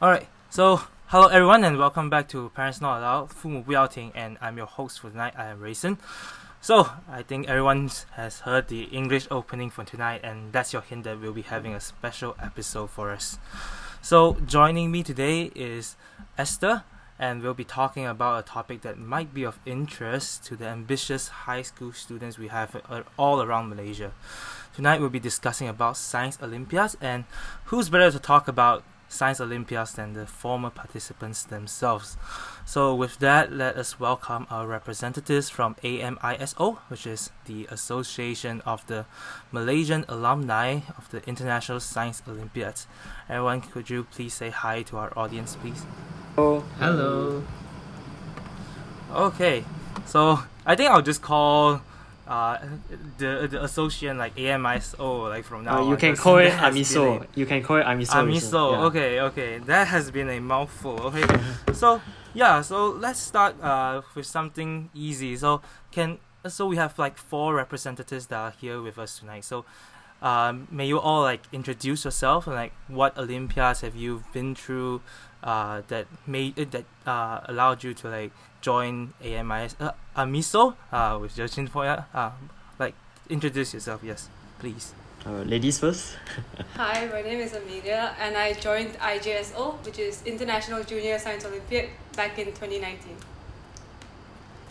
Alright, so hello everyone and welcome back to Parents Not Allowed, 父母不要听, and I'm your host for tonight, I am Rayson. So, I think everyone has heard the English opening for tonight, and that's your hint that we'll be having a special episode for us. So, joining me today is Esther, and we'll be talking about a topic that might be of interest to the ambitious high school students we have uh, all around Malaysia. Tonight, we'll be discussing about science Olympiads, and who's better to talk about Science Olympiads than the former participants themselves. So, with that, let us welcome our representatives from AMISO, which is the Association of the Malaysian Alumni of the International Science Olympiads. Everyone, could you please say hi to our audience, please? Hello. Hello. Okay, so I think I'll just call uh, the the association like AMISO like from now. Uh, you on, can call it Amiso. You can call it Amiso. Amiso. Yeah. Okay, okay. That has been a mouthful. Okay. so yeah, so let's start uh with something easy. So can so we have like four representatives that are here with us tonight. So um may you all like introduce yourself and like what Olympiads have you been through uh that made it that uh allowed you to like join AMIS uh, Amiso uh with Judging for uh like introduce yourself, yes, please. Uh, ladies first. Hi, my name is Amelia, and I joined IJSO, which is International Junior Science Olympiad, back in 2019.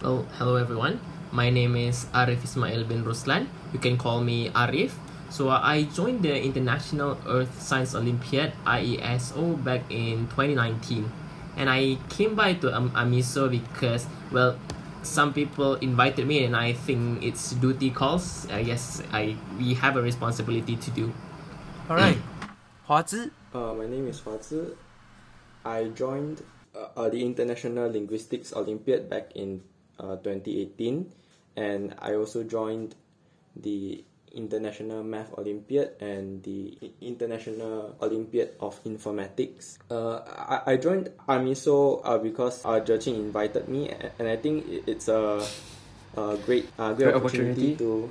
Well, hello everyone. My name is Arif Ismail bin Ruslan. You can call me Arif. So uh, I joined the International Earth Science Olympiad IESO back in 2019, and I came by to um, Amiso because well, some people invited me, and I think it's duty calls. I guess I we have a responsibility to do. All right. Hua Zhi. Uh, my name is Hua Zhi. I joined uh, uh, the International Linguistics Olympiad back in uh, 2018, and I also joined the International Math Olympiad and the International Olympiad of Informatics. Uh, I, I joined AMISO uh, because uh, Je Qin invited me, and I think it's a, a great, uh, great, Great opportunity, opportunity. to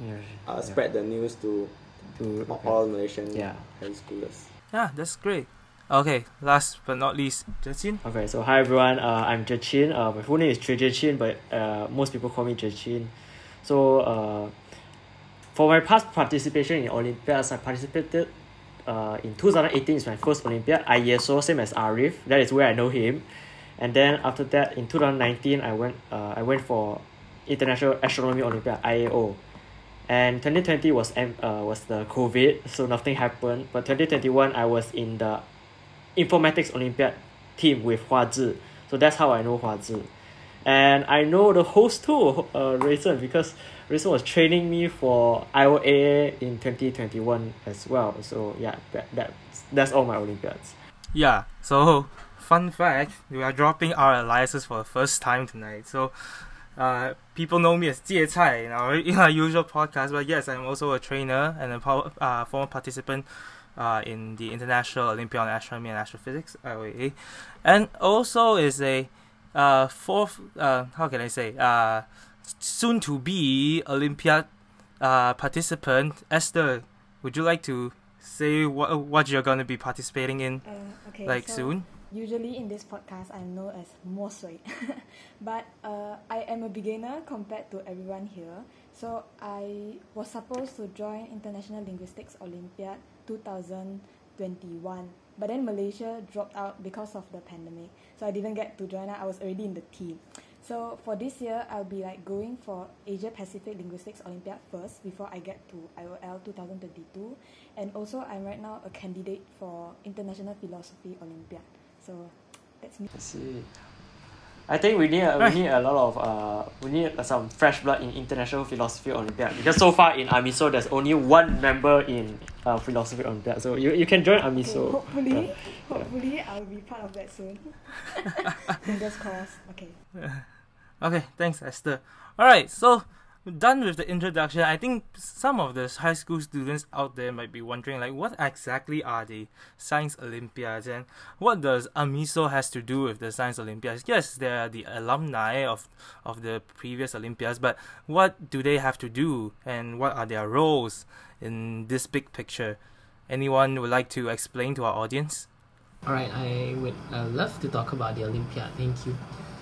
Yeah. uh, spread the news to To, all Malaysian Yeah. high schoolers. Yeah, that's great. Okay, last but not least, Justin. Okay, so hi everyone. Uh, I'm Je Qin. Uh, my full name is Choi Je Qin, but uh, most people call me Je Qin. So uh, for my past participation in Olympiads, I participated uh, in 2018 is my first Olympiad. IESO, same as Arif. That is where I know him. And then after that, in 2019, I went uh, I went for International Astronomy Olympiad (IAO), and 2020 was uh, was the COVID, so nothing happened. But 2021, I was in the Informatics Olympiad team with Hua Zhi. So that's how I know Hua Zhi. And I know the host too, uh, Rayson, because Rayson was training me for IOAA in 2021 as well. So yeah, that, that that's all my Olympiads. Yeah, so fun fact, we are dropping our aliases for the first time tonight. So uh, people know me as Jie Cai in our, in our usual podcast, but yes, I'm also a trainer and a po- uh, former participant uh, in the International Olympiad on Astronomy and Astrophysics, IOAA, and also is a uh, fourth, uh, how can I say, uh, soon to be Olympiad uh, participant. Esther, would you like to say what, what you're going to be participating in? Uh, okay, like so soon. Usually in this podcast, I'm known as Mo Sui, but uh, I am a beginner compared to everyone here. So I was supposed to join International Linguistics Olympiad 2021, but then Malaysia dropped out because of the pandemic. So I didn't get to join. I was already in the team. So for this year, I'll be like going for Asia Pacific Linguistics Olympiad first before I get to IOL 2022, and also I'm right now a candidate for International Philosophy Olympiad. So that's me. I see. I think we need a, we need a lot of uh we need some fresh blood in International Philosophy Olympiad because so far in Amiso there's only one member in uh, Philosophy Olympiad. So you, you can join Okay, Amiso. hopefully, hopefully I'll be part of that soon. Fingers crossed. Okay. Okay, thanks, Esther. All right, so done with the introduction. I think some of the high school students out there might be wondering, like, what exactly are the Science Olympiads and what does Amiso has to do with the Science Olympiads? Yes, they are the alumni of of the previous Olympiads, but what do they have to do and what are their roles in this big picture? Anyone would like to explain to our audience? All right, I would uh, love to talk about the Olympiad. Thank you.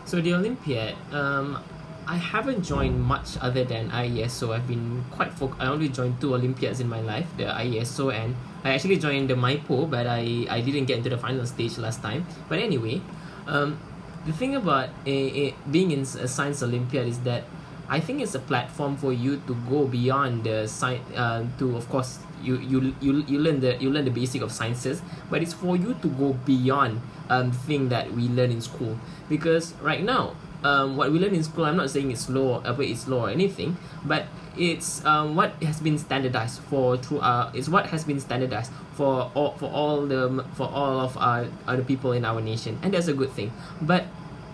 So the Olympiad, um, I haven't joined much other than IESO. I've been quite foc- I only joined two Olympiads in my life, the IESO and I actually joined the MIPO, but I, I didn't get into the final stage last time. But anyway, um, the thing about a, a, being in a science Olympiad is that I think it's a platform for you to go beyond the science. Uh, to of course you, you you you learn the you learn the basic of sciences, but it's for you to go beyond um thing that we learn in school. Because right now, um, what we learn in school, I'm not saying it's low, uh, it's low or anything, but it's um, what has been standardized for through uh, it's what has been standardized for all for all the for all of our other people in our nation, and that's a good thing. But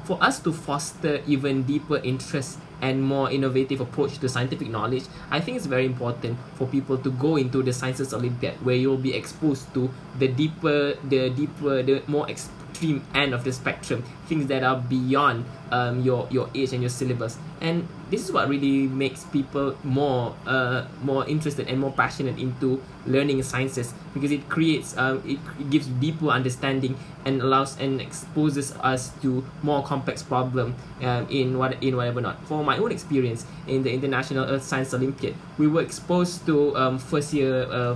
for us to foster even deeper interest and more innovative approach to scientific knowledge, I think it's very important for people to go into the sciences Olympiad where you'll be exposed to the deeper, the deeper, the more extreme end of the spectrum, things that are beyond um, your your age and your syllabus. And this is what really makes people more uh, more interested and more passionate into learning sciences because it creates um, it gives deeper understanding and allows and exposes us to more complex problem um, in what in whatever not. For my own experience in the International Earth Science Olympiad, we were exposed to um, first year uh,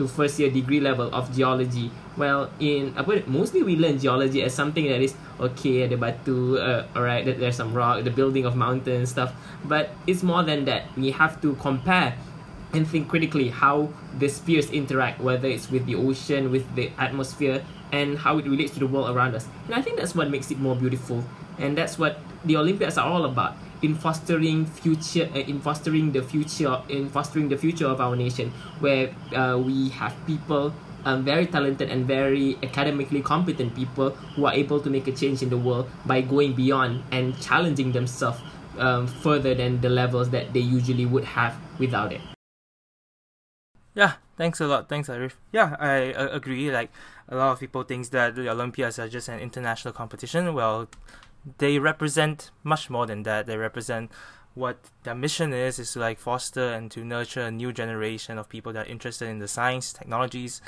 to first year degree level of geology. Well, in apa mostly we learn geology as something that is okay, the batu, uh, alright, there's some rock, the building of mountains stuff. But it's more than that. We have to compare and think critically how the spheres interact, whether it's with the ocean, with the atmosphere, and how it relates to the world around us. And I think that's what makes it more beautiful, and that's what the Olympiads are all about in fostering future, uh, in fostering the future, in fostering the future of our nation, where uh, we have people. Um, very talented and very academically competent people who are able to make a change in the world by going beyond and challenging themselves um, further than the levels that they usually would have without it. Yeah, thanks a lot. Thanks, Arif. Yeah, I uh, agree. Like a lot of people think that the Olympiads are just an international competition. Well, they represent much more than that. They represent what their mission is is to like foster and to nurture a new generation of people that are interested in the science, technologies,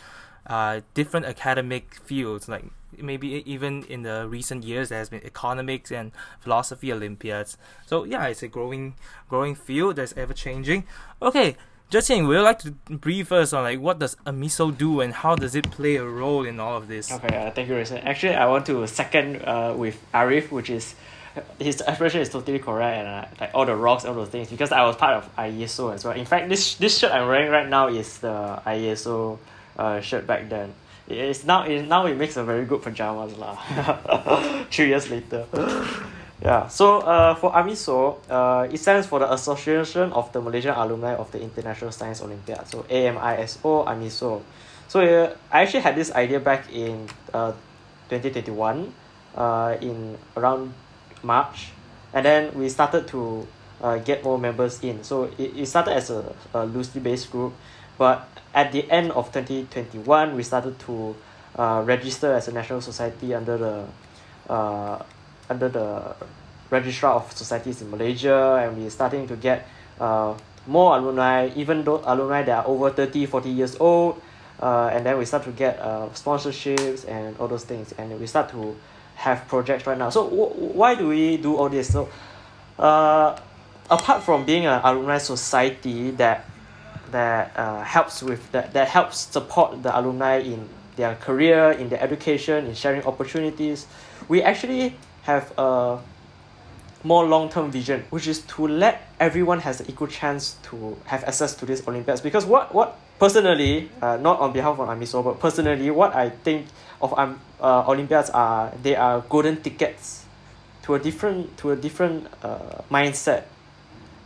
uh, different academic fields. Like maybe even in the recent years, there has been economics and philosophy Olympiads. So yeah, it's a growing, growing field that's ever changing. Okay, Justin, would you like to brief us on like what does Amiso do and how does it play a role in all of this? Okay, uh, thank you, Rayson. Actually, I want to second uh, with Arif, which is his expression is totally correct and uh, like all the rocks, all those things because I was part of IESO as well. In fact, this this shirt I'm wearing right now is the IESO uh, shirt back then. It is now it now it makes a very good pajamas lah. Three years later. Yeah, so uh, for AMISO, uh, it stands for the Association of the Malaysian Alumni of the International Science Olympiad. So AMISO, AMISO. So uh, I actually had this idea back in uh, 2021, uh, in around March, and then we started to uh, get more members in. So it, it started as a, a loosely based group, but at the end of 2021, we started to uh, register as a national society under the uh, under the registrar of societies in Malaysia and we're starting to get uh, more alumni even though alumni that are over 30 40 years old uh, and then we start to get uh, sponsorships and all those things and we start to have projects right now. So w- why do we do all this? So uh, apart from being an alumni society that that uh, helps with that, that helps support the alumni in their career in their education in sharing opportunities we actually have a more long-term vision, which is to let everyone has an equal chance to have access to these Olympiads. Because what what personally, uh, not on behalf of AMISO, but personally, what I think of um, uh, Olympiads are they are golden tickets to a different to a different uh, mindset.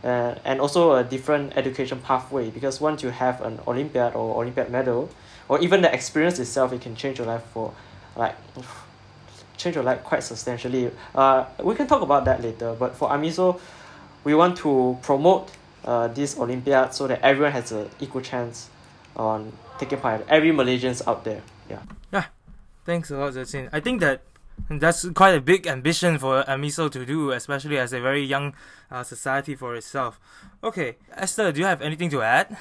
Uh, and also a different education pathway because once you have an Olympiad or Olympiad medal, or even the experience itself, it can change your life for like change your life quite substantially. Uh, we can talk about that later. But for AMISO, we want to promote uh, this Olympiad so that everyone has an equal chance on taking part. Every Malaysians out there. Yeah. Yeah. Thanks a lot, Je Qin. I think that that's quite a big ambition for AMISO to do, especially as a very young uh, society for itself. Okay, Esther, do you have anything to add?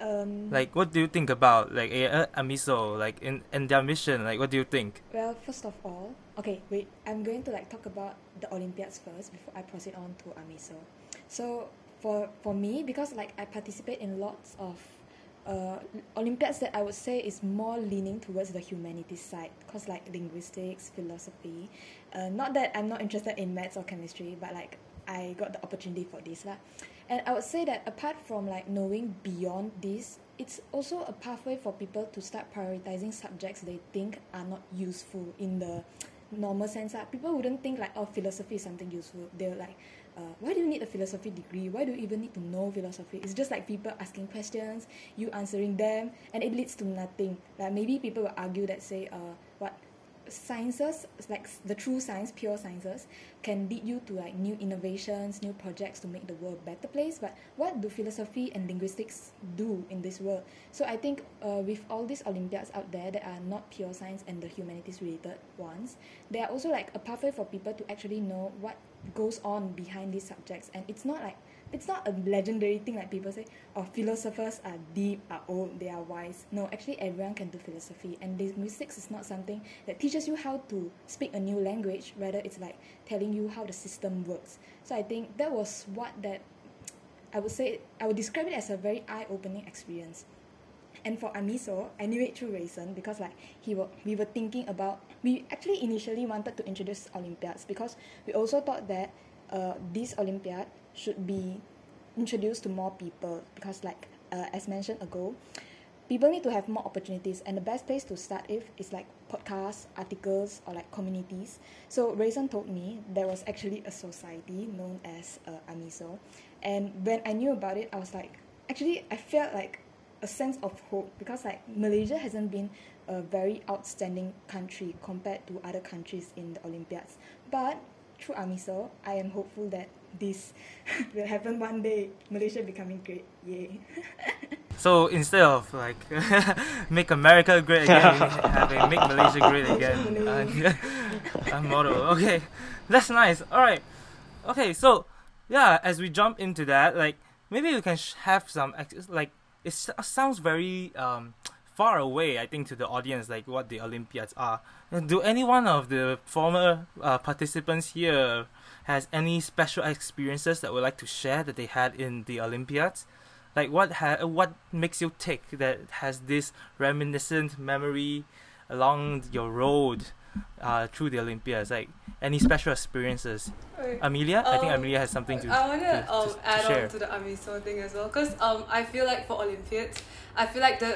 Um, Like, what do you think about like uh, Amiso, like in in their mission? Like, what do you think? Well, first of all, okay, wait. I'm going to like talk about the Olympiads first before I proceed on to Amiso. So for for me, because like I participate in lots of uh, Olympiads that I would say is more leaning towards the humanities side, cause like linguistics, philosophy. Uh, not that I'm not interested in maths or chemistry, but like I got the opportunity for this lah. And I would say that apart from like knowing beyond this, it's also a pathway for people to start prioritizing subjects they think are not useful in the normal sense. Lah. People wouldn't think like, oh, philosophy is something useful. They're like, uh, why do you need a philosophy degree? Why do you even need to know philosophy? It's just like people asking questions, you answering them, and it leads to nothing. Like maybe people will argue that say, uh, sciences like the true science pure sciences can lead you to like new innovations new projects to make the world a better place. But what do philosophy and linguistics do in this world? So i think uh, with all these olympiads out there that are not pure science and the humanities related ones they are also like a pathway for people to actually know what goes on behind these subjects. And it's not like it's not a legendary thing like people say oh philosophers are deep are old they are wise. No actually everyone can do philosophy and linguistics is not something that teaches you how to speak a new language. Rather it's like telling you how the system works. So i think that was what that i would say i would describe it as a very eye-opening experience. And for Amiso, I knew it through Rayson because like he were, we were thinking about we actually initially wanted to introduce Olympiads because we also thought that uh, this Olympiad should be introduced to more people because like uh, as mentioned ago, people need to have more opportunities and the best place to start if is like podcasts, articles or like communities. So Rayson told me there was actually a society known as uh, Amiso and when I knew about it I was like actually I felt like a sense of hope because like Malaysia hasn't been a very outstanding country compared to other countries in the Olympiads. But through AMISO, I am hopeful that this will happen one day. Malaysia becoming great. Yay. So instead of like make America great again, having make Malaysia great again, uh, a motto. Okay, that's nice. All right. Okay, so yeah, as we jump into that, like maybe we can sh- have some ex- like it s- sounds very um far away. I think to the audience, like what the Olympiads are. Do any one of the former uh, participants here has any special experiences that would like to share that they had in the Olympiads? like what ha- what makes you tick that has this reminiscent memory along your road uh, through the Olympiads? Like any special experiences? Amelia, I think Um, Amelia has something to. I want to- to to- um, to add share. on to the Amiso thing as well because um, I feel like for Olympiads, I feel like the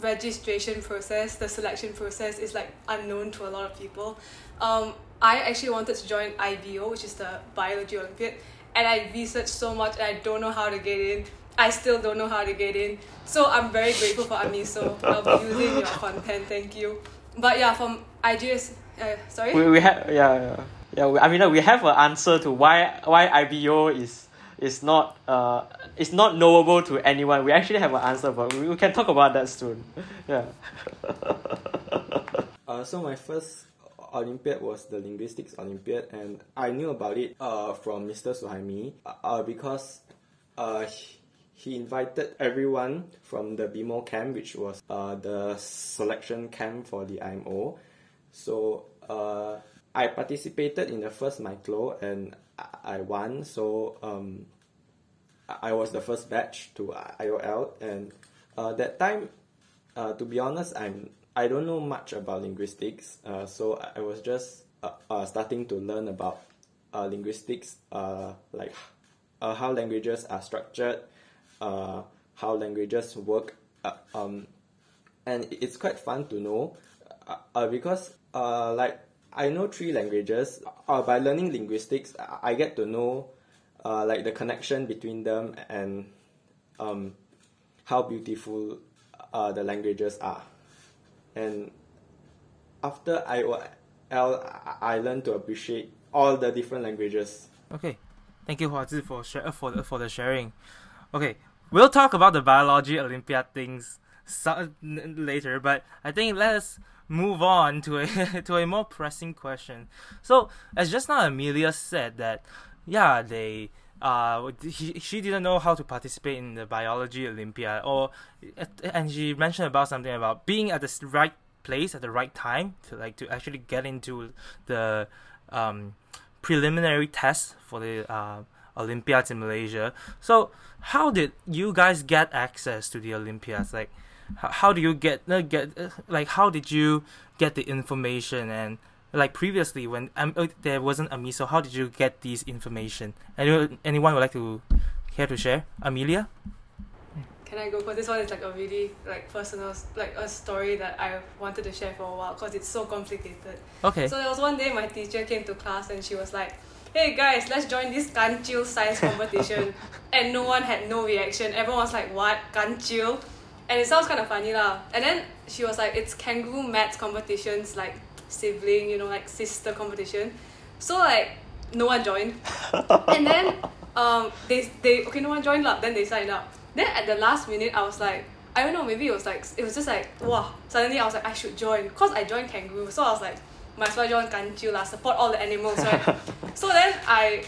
registration process, the selection process is like unknown to a lot of people. Um, I actually wanted to join IBO, which is the Biology Olympiad, and I researched so much and I don't know how to get in. I still don't know how to get in. So I'm very grateful for Amiso. I'll be using your content, thank you. But yeah, from IGS, uh, sorry? we, we have yeah yeah, yeah we, I mean we have an answer to why why IBO is is not uh is not knowable to anyone. We actually have an answer, but we, we can talk about that soon. Yeah. Uh, so my first Olympiad was the Linguistics Olympiad, and I knew about it uh, from Mr. Suhaimi uh, uh, because uh, he, invited everyone from the BMO camp, which was uh, the selection camp for the IMO. So uh, I participated in the first micro and I won. So um, I was the first batch to IOL, and uh, that time uh, to be honest, I'm I don't know much about linguistics, uh, so I was just uh, uh, starting to learn about uh, linguistics, uh, like uh, how languages are structured, uh, how languages work, uh, um, and it's quite fun to know, uh, uh, because uh, like I know three languages. Uh, by learning linguistics, I get to know uh, like the connection between them and um, how beautiful uh, the languages are. And after IOL, I I learned to appreciate all the different languages. Okay, thank you, Hua Zhi, for share, for the, for the sharing. Okay, we'll talk about the biology Olympiad things so, later, but I think let's move on to a to a more pressing question. So, as just now Amelia said that, yeah, they uh, he, she didn't know how to participate in the biology Olympiad, or and she mentioned about something about being at the right place at the right time to like to actually get into the um, preliminary test for the uh, Olympiads in Malaysia. So how did you guys get access to the Olympiads? Like, how, do you get uh, get uh, like how did you get the information and like previously when um, uh, there wasn't a miso how did you get these information anyone anyone would like to care to share amelia Can I go? Because this one is like a really like personal, like a story that I wanted to share for a while because it's so complicated. okay So there was one day my teacher came to class and she was like, "Hey guys, let's join this Ganchil science competition." and no one had no reaction. Everyone was like, "What Ganchil?" And it sounds kind of funny lah. And then she was like, "It's kangaroo maths competitions, like sibling, you know, like sister competition." So like no one joined. and then um they they okay no one joined lah. Then they signed up. Then at the last minute I was like. I don't know, maybe it was like it was just like wow. Suddenly I was like I should join cause I joined kangaroo, so I was like might as well join kanchu lah, support all the animals, right? so then I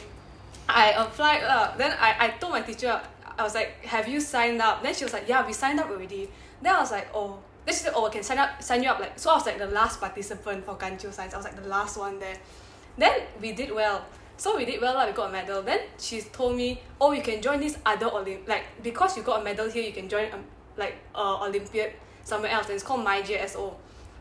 I applied lah. Then I, I told my teacher, I was like, have you signed up? Then she was like, yeah, we signed up already. Then I was like, oh. Then she said, oh, I can sign up, sign you up. Like so, I was like the last participant for Kanchu Science. I was like the last one there. Then we did well. So we did well, like, we got a medal. Then she told me, oh, you can join this other Olymp, like because you got a medal here, you can join um, like uh, Olympiad somewhere else, and it's called MyJSO.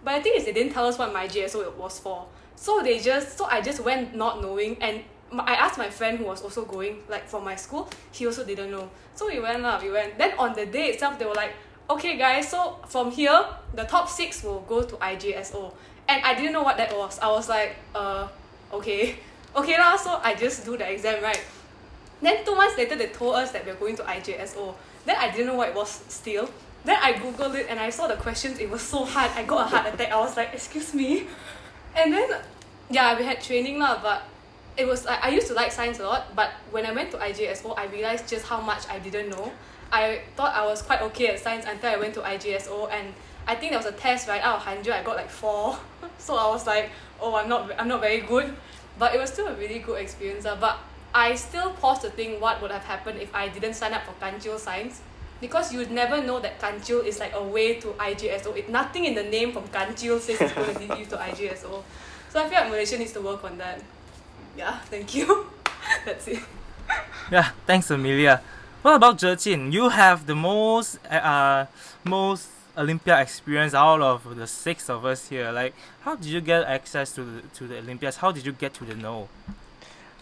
But the thing is, they didn't tell us what MyJSO it was for. So they just, so I just went not knowing, and my, I asked my friend who was also going, like from my school, he also didn't know. So we went lah, we went. Then on the day itself, they were like, okay guys, so from here, the top six will go to IJSO. And I didn't know what that was. I was like, uh, okay. Okay lah, so I just do the exam, right? Then two months later, they told us that we are going to IJSO. Then I didn't know what it was still. Then I googled it and I saw the questions. It was so hard. I got a heart attack. I was like, excuse me. And then, yeah, we had training lah. But it was I, used to like science a lot. But when I went to IJSO, I realized just how much I didn't know. I thought I was quite okay at science until I went to IJSO and I think there was a test right out of hundred. I got like four. so I was like, oh, I'm not I'm not very good. But it was still a really good experience. Uh, but I still pause to think what would have happened if I didn't sign up for Kanchil Science. Because you'd never know that Kanchil is like a way to IJSO. It, nothing in the name from Kanchil says it's going to lead you to IJSO. So I feel like Malaysia needs to work on that. Yeah, thank you. That's it. yeah thanks amelia what about Je Qin? you have the most uh most olympia experience out of the six of us here like how did you get access to the to the Olympias? how did you get to the know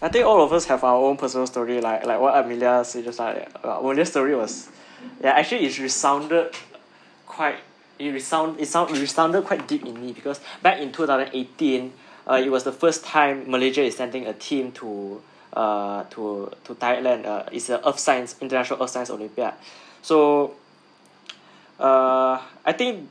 I think all of us have our own personal story, like like what Amelia said just like uh, Amelia's story was, yeah, actually it resounded quite it resound it sound resounded quite deep in me because back in two thousand eighteen, uh, it was the first time Malaysia is sending a team to uh to to Thailand. Uh, it's a Earth Science International Earth Science Olympiad, so uh I think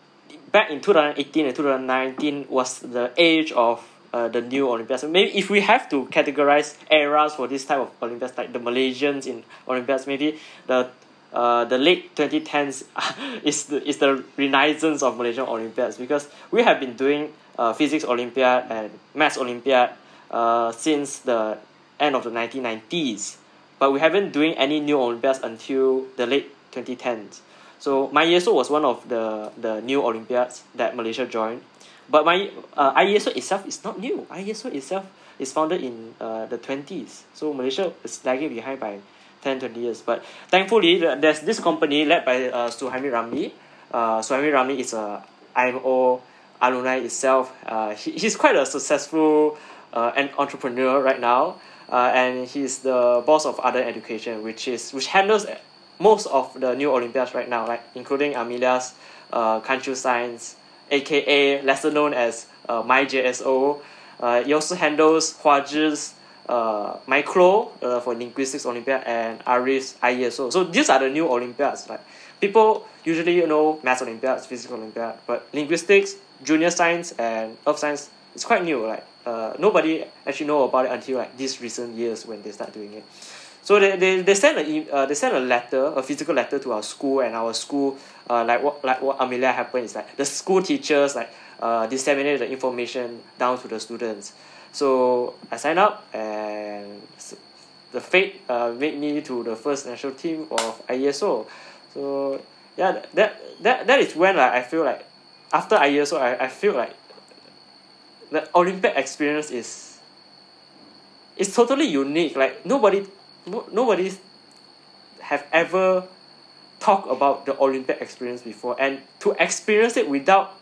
back in two thousand eighteen and two thousand nineteen was the age of uh, the new Olympiads. Maybe if we have to categorize eras for this type of Olympiads, like the Malaysians in Olympiads, maybe the uh, the late 2010s is the is the renaissance of Malaysian Olympiads because we have been doing uh, physics Olympiad and maths Olympiad uh, since the end of the 1990s, but we haven't doing any new Olympiads until the late 2010s. So my IESO was one of the the new Olympiads that Malaysia joined. But my uh, IESO itself is not new. IESO itself is founded in uh, the 20s. So Malaysia is lagging behind by 10, 20 years. But thankfully, there's this company led by uh, Suhaimi Ramli. Uh, Suhaimi Ramli is a IMO alumni itself. Uh, he, he's quite a successful uh, an entrepreneur right now. Uh, and he's the boss of Other Education, which is which handles most of the new Olympiads right now, like including Amelia's uh, Kanchu Science, aka lesser known as uh, MyJSO. Uh, he also handles Hua Zhi's uh, Micro uh, for Linguistics Olympiad and Arif's IESO. So these are the new Olympiads. Like people usually you know Maths Olympiads, Physics Olympiad, but Linguistics, Junior Science, and Earth Science it's quite new. Like uh, nobody actually know about it until like these recent years when they start doing it. So they, they, they send a uh, they send a letter, a physical letter to our school, and our school, uh, like what like what Amelia happened is like the school teachers like uh, disseminate the information down to the students. So I signed up, and the fate uh, made me to the first national team of IESO. So yeah, that that that is when like, I feel like after IESO, I, I feel like the Olympic experience is is totally unique. Like nobody no, nobody have ever talked about the Olympic experience before, and to experience it without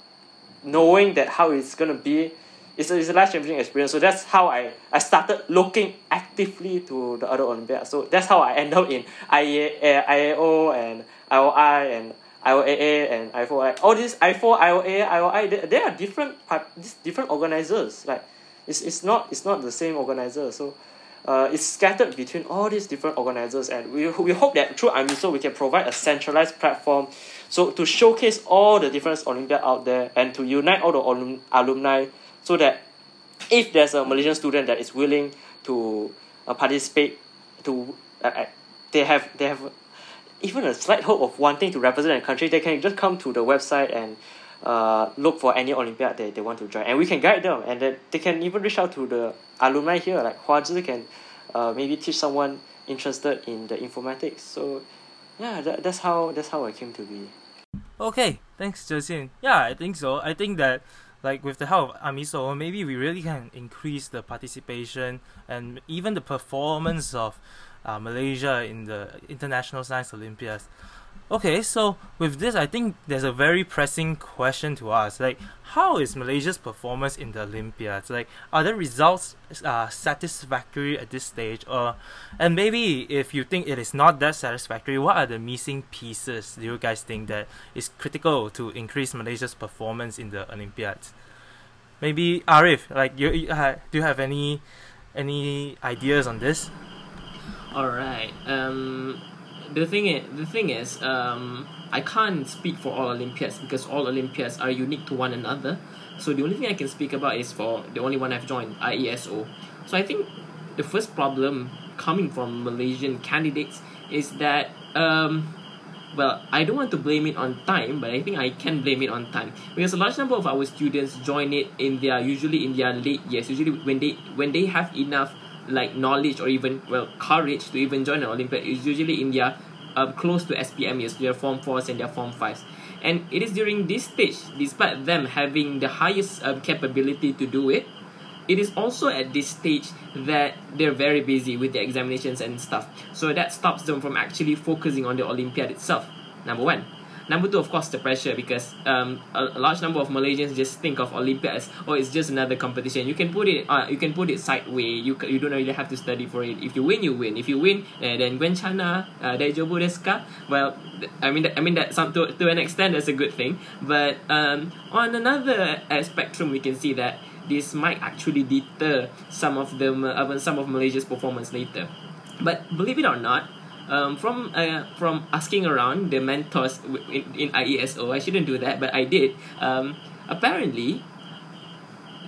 knowing that how it's gonna be it's a, it's a life changing experience. So that's how I, I started looking actively to the other Olympiads. So that's how I end up in IEA, IAO and IOI and IOAA and I4I. All these I4, IOA, IOI, they, they are different different organizers. Like it's, it's not it's not the same organizer. So uh, it's scattered between all these different organizers and we, we hope that through AMISO we can provide a centralized platform so to showcase all the different Olympiad out there and to unite all the alum, alumni so that if there's a Malaysian student that is willing to uh, participate to uh, they have they have even a slight hope of wanting to represent a country they can just come to the website and uh, look for any Olympiad they, they want to join. And we can guide them and then they can even reach out to the alumni here like Hua Zhi can uh, maybe teach someone interested in the informatics. So yeah that, that's how that's how I came to be. Okay thanks Zhe yeah I think so. I think that like with the help of Amiso, maybe we really can increase the participation and even the performance of uh, Malaysia in the International Science Olympiads. Okay, so with this, I think there's a very pressing question to ask. Like, how is Malaysia's performance in the Olympiads? Like, are the results uh, satisfactory at this stage? Or, and maybe if you think it is not that satisfactory, what are the missing pieces do you guys think that is critical to increase Malaysia's performance in the Olympiads? Maybe Arif, like, you, you uh, do you have any any ideas on this? All right. Um, the thing is, the thing is, um, I can't speak for all Olympiads because all Olympiads are unique to one another. So the only thing I can speak about is for the only one I've joined, IESO. So I think the first problem coming from Malaysian candidates is that um, well, I don't want to blame it on time, but I think I can blame it on time because a large number of our students join it in their usually in their late years, usually when they when they have enough like knowledge or even well courage to even join an Olympiad is usually in their um, close to SPM years, their form fours and their form fives. And it is during this stage, despite them having the highest um, capability to do it, it is also at this stage that they're very busy with the examinations and stuff. So that stops them from actually focusing on the Olympiad itself. Number one. Number two, of course, the pressure because um, a, a, large number of Malaysians just think of Olympia as oh, it's just another competition. You can put it uh, you can put it sideways. You you don't really have to study for it. If you win, you win. If you win, uh, then Gwenchana, uh, Dejobu Deska. Well, I mean, I mean that some to, to an extent that's a good thing. But um, on another uh, spectrum, we can see that this might actually deter some of them, uh, some of Malaysia's performance later. But believe it or not, um, from uh, from asking around the mentors in, in IESO, I shouldn't do that, but I did. Um, apparently,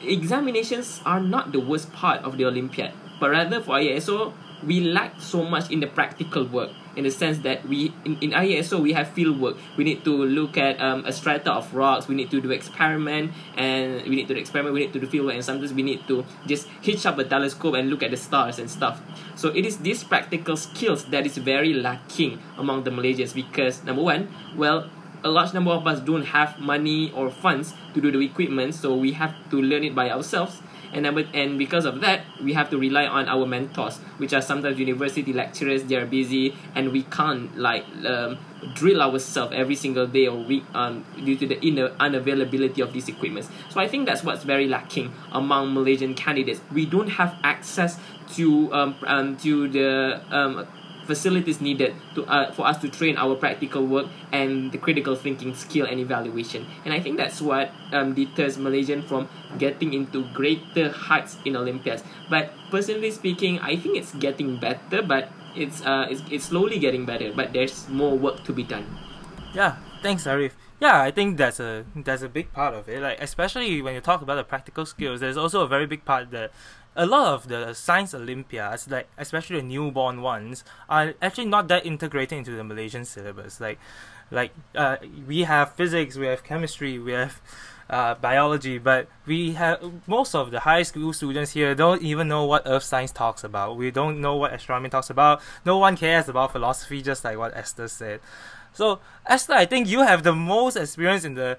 examinations are not the worst part of the Olympiad, but rather for IESO, we lack so much in the practical work in the sense that we in, in IESO we have field work. We need to look at um, a strata of rocks. We need to do experiment and we need to experiment. We need to do field work. And sometimes we need to just hitch up a telescope and look at the stars and stuff. So it is these practical skills that is very lacking among the Malaysians because number one well a large number of us don't have money or funds to do the equipment. So we have to learn it by ourselves and number and because of that we have to rely on our mentors which are sometimes university lecturers they are busy and we can't like um, drill ourselves every single day or week um, due to the in- unavailability of these equipments. So i think that's what's very lacking among malaysian candidates. We don't have access to um, um to the um facilities needed to uh, for us to train our practical work and the critical thinking skill and evaluation. And I think that's what um, deters Malaysian from getting into greater heights in Olympiads. But personally speaking, I think it's getting better, but it's uh it's, it's slowly getting better. But there's more work to be done. Yeah, thanks, Arif. Yeah, I think that's a that's a big part of it. Like especially when you talk about the practical skills, there's also a very big part that a lot of the science Olympiads, like especially the newborn ones, are actually not that integrated into the Malaysian syllabus. Like, like uh, we have physics, we have chemistry, we have uh, biology, but we have most of the high school students here don't even know what earth science talks about. We don't know what astronomy talks about. No one cares about philosophy, just like what Esther said. So, Esther, I think you have the most experience in the,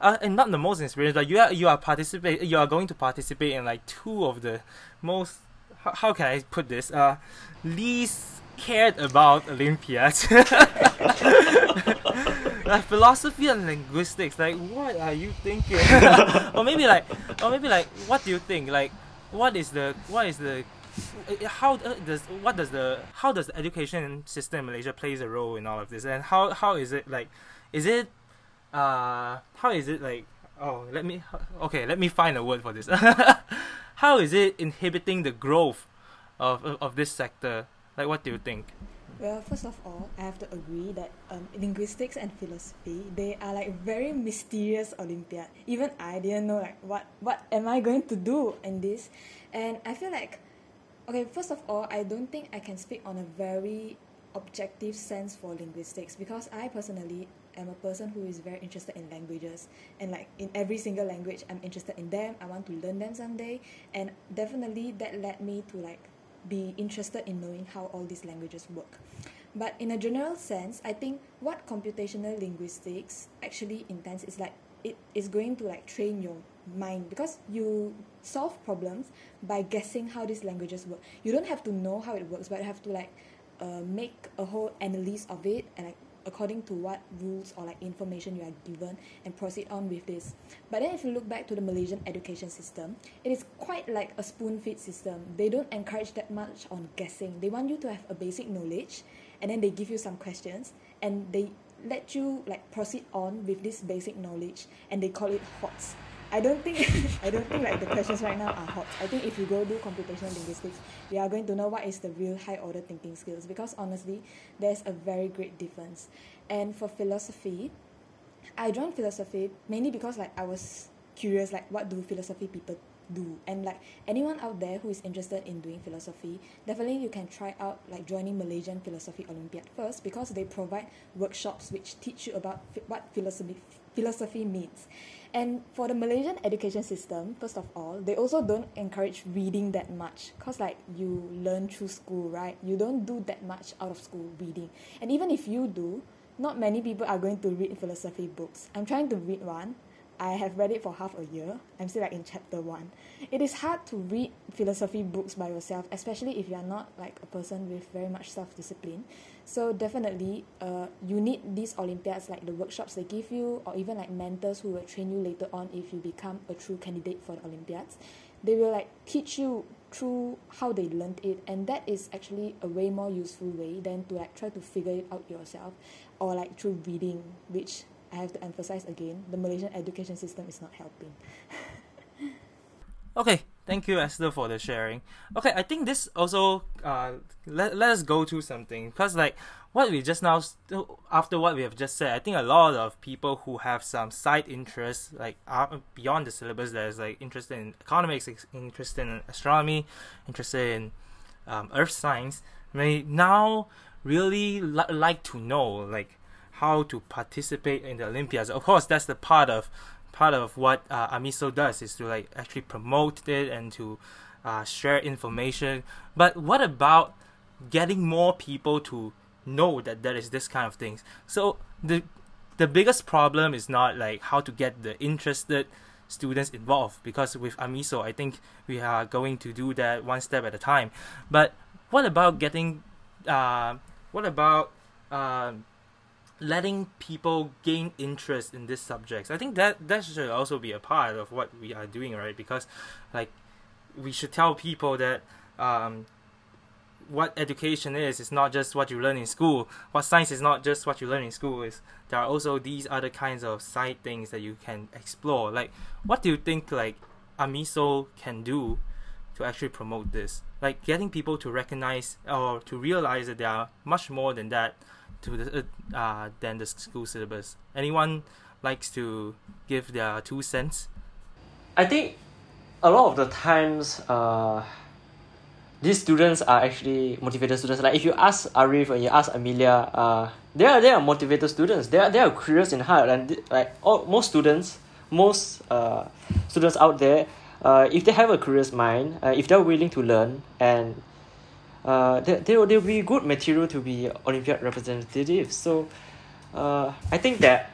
uh, and not the most experience, but you are you are participate. You are going to participate in like two of the most. How, how can I put this? Uh, least cared about Olympiads. like philosophy and linguistics. Like, what are you thinking? or maybe like, or maybe like, what do you think? Like, what is the what is the how uh, does what does the how does the education system in Malaysia plays a role in all of this, and how how is it like, is it, uh, how is it like? Oh, let me okay, let me find a word for this. how is it inhibiting the growth of of, this sector? Like, what do you think? Well, first of all, I have to agree that um, linguistics and philosophy they are like very mysterious Olympiad. Even I didn't know like what what am I going to do in this, and I feel like okay. First of all, I don't think I can speak on a very objective sense for linguistics because I personally am a person who is very interested in languages and like in every single language I'm interested in them I want to learn them someday and definitely that led me to like be interested in knowing how all these languages work. But in a general sense, I think what computational linguistics actually intends is like it is going to like train your mind because you solve problems by guessing how these languages work. You don't have to know how it works, but you have to like uh, make a whole analysis of it and like according to what rules or like information you are given and proceed on with this. But then if you look back to the Malaysian education system, it is quite like a spoon feed system. They don't encourage that much on guessing. They want you to have a basic knowledge and then they give you some questions and they let you like proceed on with this basic knowledge and they call it HOTS I don't think I don't think like the questions right now are hot. I think if you go do computational linguistics, you are going to know what is the real high order thinking skills because honestly, there's a very great difference. And for philosophy, I joined philosophy mainly because like I was curious like what do philosophy people do and like anyone out there who is interested in doing philosophy definitely you can try out like joining malaysian philosophy olympiad first because they provide workshops which teach you about what philosophy philosophy means and for the Malaysian education system, first of all, they also don't encourage reading that much because like you learn through school, right? You don't do that much out of school reading. And even if you do, not many people are going to read philosophy books. I'm trying to read one. I have read it for half a year. I'm still like in chapter one. It is hard to read philosophy books by yourself, especially if you are not like a person with very much self discipline. So definitely, uh, you need these Olympiads like the workshops they give you, or even like mentors who will train you later on if you become a true candidate for the Olympiads. They will like teach you through how they learned it, and that is actually a way more useful way than to like try to figure it out yourself, or like through reading, which I have to emphasize again, the Malaysian education system is not helping. okay, Thank you, Esther, for the sharing. Okay, I think this also uh let, let us go to something because like what we just now after what we have just said, I think a lot of people who have some side interests like uh, beyond the syllabus, there's like interested in economics, interested in astronomy, interested in um, earth science, may now really li- like to know like how to participate in the Olympiads. Of course, that's the part of part of what uh, Amiso does is to like actually promote it and to uh, share information. But what about getting more people to know that there is this kind of things? So the the biggest problem is not like how to get the interested students involved because with Amiso, I think we are going to do that one step at a time. But what about getting? Uh, what about? Uh, letting people gain interest in these subjects. I think that that should also be a part of what we are doing, right? Because like we should tell people that um, what education is is not just what you learn in school. What science is not just what you learn in school. Is there are also these other kinds of side things that you can explore. Like, what do you think like Amiso can do to actually promote this? Like getting people to recognize or to realize that there are much more than that to the uh, uh, than the school syllabus. Anyone likes to give their two cents? I think a lot of the times, uh, these students are actually motivated students. Like if you ask Arif and you ask Amelia, uh, they are they are motivated students. They are they are curious in heart, and like all most students most uh, students out there, uh, if they have a curious mind, uh, if they're willing to learn, and uh, there there will be good material to be Olympiad representative. So, uh, I think that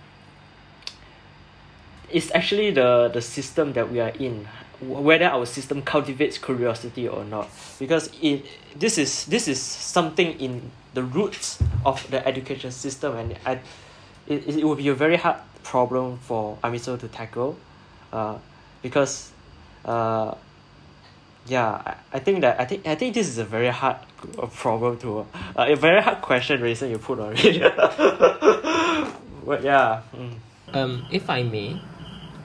it's actually the the system that we are in whether our system cultivates curiosity or not because it this is this is something in the roots of the education system and I it, it will be a very hard problem for AMISO to tackle uh, because uh, yeah I, I think that I think I think this is a very hard problem to uh, a very hard question Rayson you put on it but yeah mm. um, if I may,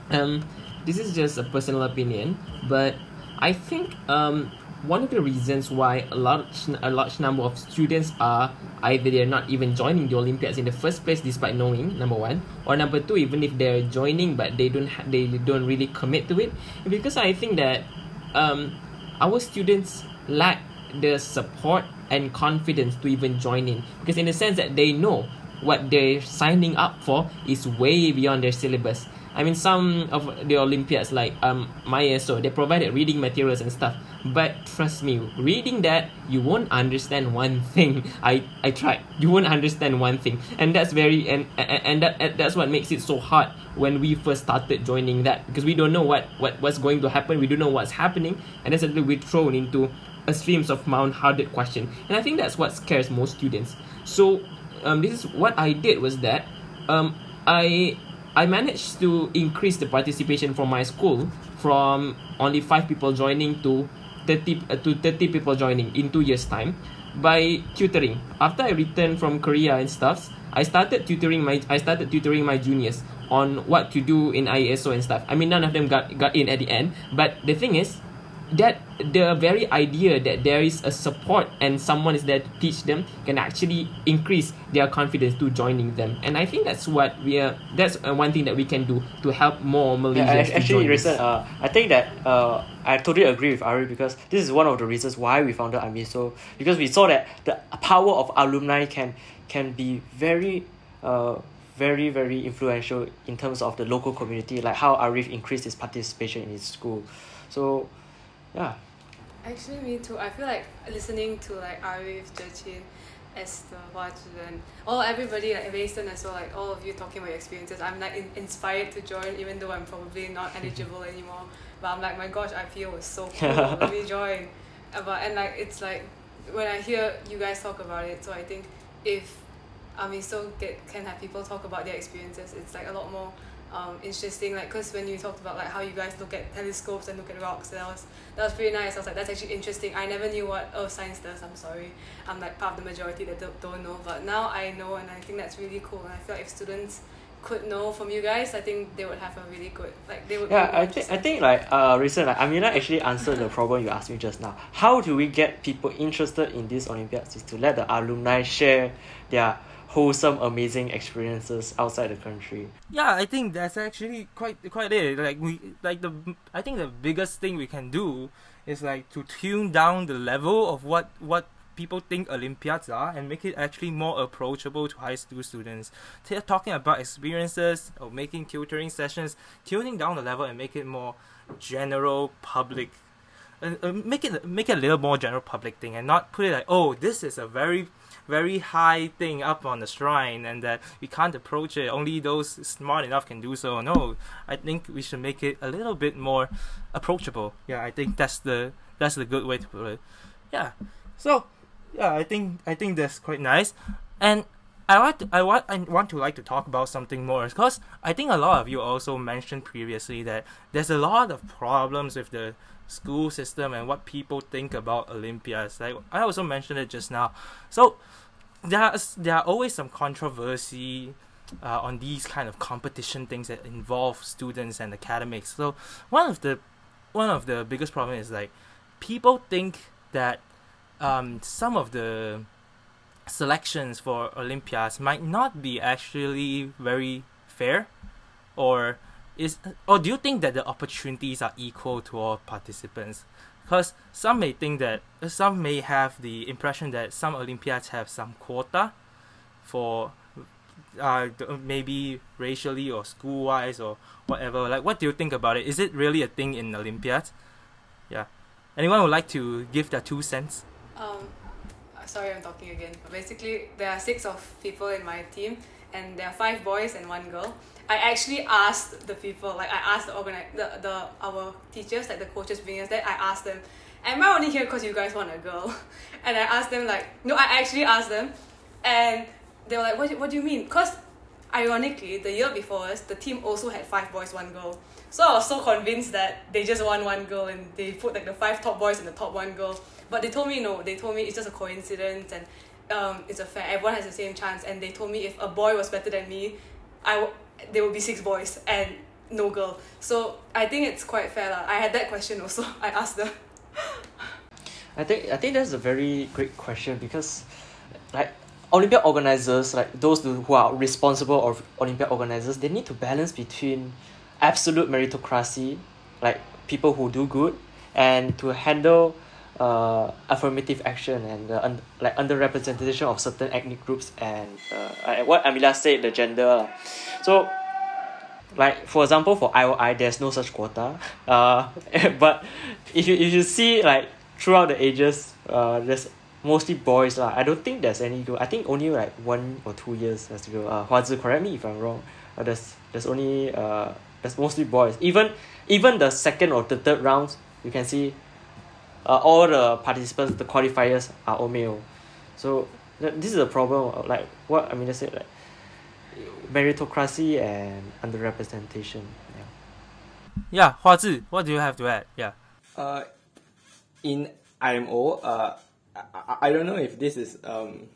um, this is just a personal opinion, but I think um, one of the reasons why a large a large number of students are either they're not even joining the Olympiads in the first place despite knowing number one, or number two, even if they're joining but they don't ha- they don't really commit to it, because I think that um, our students lack the support and confidence to even join in because in the sense that they know what they're signing up for is way beyond their syllabus. I mean, some of the Olympiads, like um, MySO, they provided reading materials and stuff. But trust me, reading that, you won't understand one thing. I, I tried. You won't understand one thing. And that's very, and, and, and that, that's what makes it so hard when we first started joining that. Because we don't know what, what what's going to happen. We don't know what's happening. And then suddenly we're thrown into a streams of Mount Harded question. And I think that's what scares most students. So um, this is what I did was that um, I I managed to increase the participation from my school from only five people joining to 30 uh, to 30 people joining in two years time by tutoring. After i returned from korea and stuff i started tutoring my i started tutoring my juniors on what to do in IESO and stuff. I mean none of them got got in at the end but the thing is that the very idea that there is a support and someone is there to teach them can actually increase their confidence to joining them. And i think that's what we are that's uh, one thing that we can do to help more malaysians Yeah, actually. Rayson, uh, I think that uh, I totally agree with Ari because this is one of the reasons why we founded AMISO because we saw that the power of alumni can can be very uh, very very influential in terms of the local community like how Arif increased his participation in his school. So yeah Actually, me too. I feel like listening to like Arif, Je Qin, Esther, Hua Zhi, all everybody like Rayson as well, like all of you talking about your experiences. I'm like in- inspired to join, even though I'm probably not eligible anymore. But I'm like, my gosh, I feel so cool. Let me join. Uh, But and like it's like when I hear you guys talk about it, so I think if I mean so get can have people talk about their experiences, it's like a lot more um, interesting like because when you talked about like how you guys look at telescopes and look at rocks that was that was pretty nice. I was like that's actually interesting. I never knew what earth science does I'm sorry. I'm like part of the majority that don't, don't know but now I know and I think that's really cool. And I feel like if students could know from you guys I think they would have a really good like they would yeah I think I think like uh Rayson like Amina actually answered the problem you asked me just now. How do we get people interested in these Olympiads is to let the alumni share their wholesome amazing experiences outside the country Yeah, I think that's actually quite quite it. Like we like the I think the biggest thing we can do is like to tune down the level of what what people think Olympiads are and make it actually more approachable to high school students. T- talking about experiences or making tutoring sessions, tuning down the level and make it more general public. Uh, uh, make it make it a little more general public thing and not put it like oh this is a very very high thing up on the shrine and that we can't approach it. Only those smart enough can do so. No i think we should make it a little bit more approachable. Yeah i think that's the that's the good way to put it. Yeah. So yeah i think i think that's quite nice. And I want to, I want I want to like to talk about something more because I think a lot of you also mentioned previously that there's a lot of problems with the school system and what people think about Olympiads. Like I also mentioned it just now. So there's there are always some controversy uh, on these kind of competition things that involve students and academics. So one of the one of the biggest problem is like people think that um, some of the selections for Olympiads might not be actually very fair, or is or do you think that the opportunities are equal to all participants? Because some may think that some may have the impression that some Olympiads have some quota for uh, maybe racially or school wise or whatever. Like, what do you think about it? Is it really a thing in Olympiads? Yeah. Anyone would like to give their two cents? Um, sorry, I'm talking again. Basically, there are six of people in my team, and there are five boys and one girl. I actually asked the people, like I asked the organi- the, the our teachers, like the coaches bringing us there. I asked them, "Am I only here because you guys want a girl?" And I asked them like, no, I actually asked them, and they were like, "What? What do you mean?" Because ironically, the year before us, the team also had five boys, one girl. So I was so convinced that they just want one girl and they put like the five top boys and the top one girl. But they told me no. They told me it's just a coincidence and um, it's a fair. Everyone has the same chance. And they told me if a boy was better than me, I w- there would be six boys and no girl. So I think it's quite fair. lah. I had that question also. I asked them. I think I think that's a very great question because, like, Olympiad organizers, like those who are responsible of Olympiad organizers, they need to balance between absolute meritocracy, like people who do good, and to handle uh, affirmative action and uh, un- like underrepresentation of certain ethnic groups and uh, what Amelia said, the gender. So like for example for IOI there's no such quota. Uh but if you if you see like throughout the ages uh there's mostly boys lah. I don't think there's any girl I think only like one or two years as girl. Uh Hua Zhi correct me if I'm wrong. Uh, there's there's only uh there's mostly boys. Even even the second or the third rounds you can see uh, all the participants the qualifiers are all male so th- this is a problem of, like what I mean I said like meritocracy and underrepresentation. Yeah. Yeah, Hua Zhi, what do you have to add? Yeah. Uh, in IMO, uh, I, I- I don't know if this is um,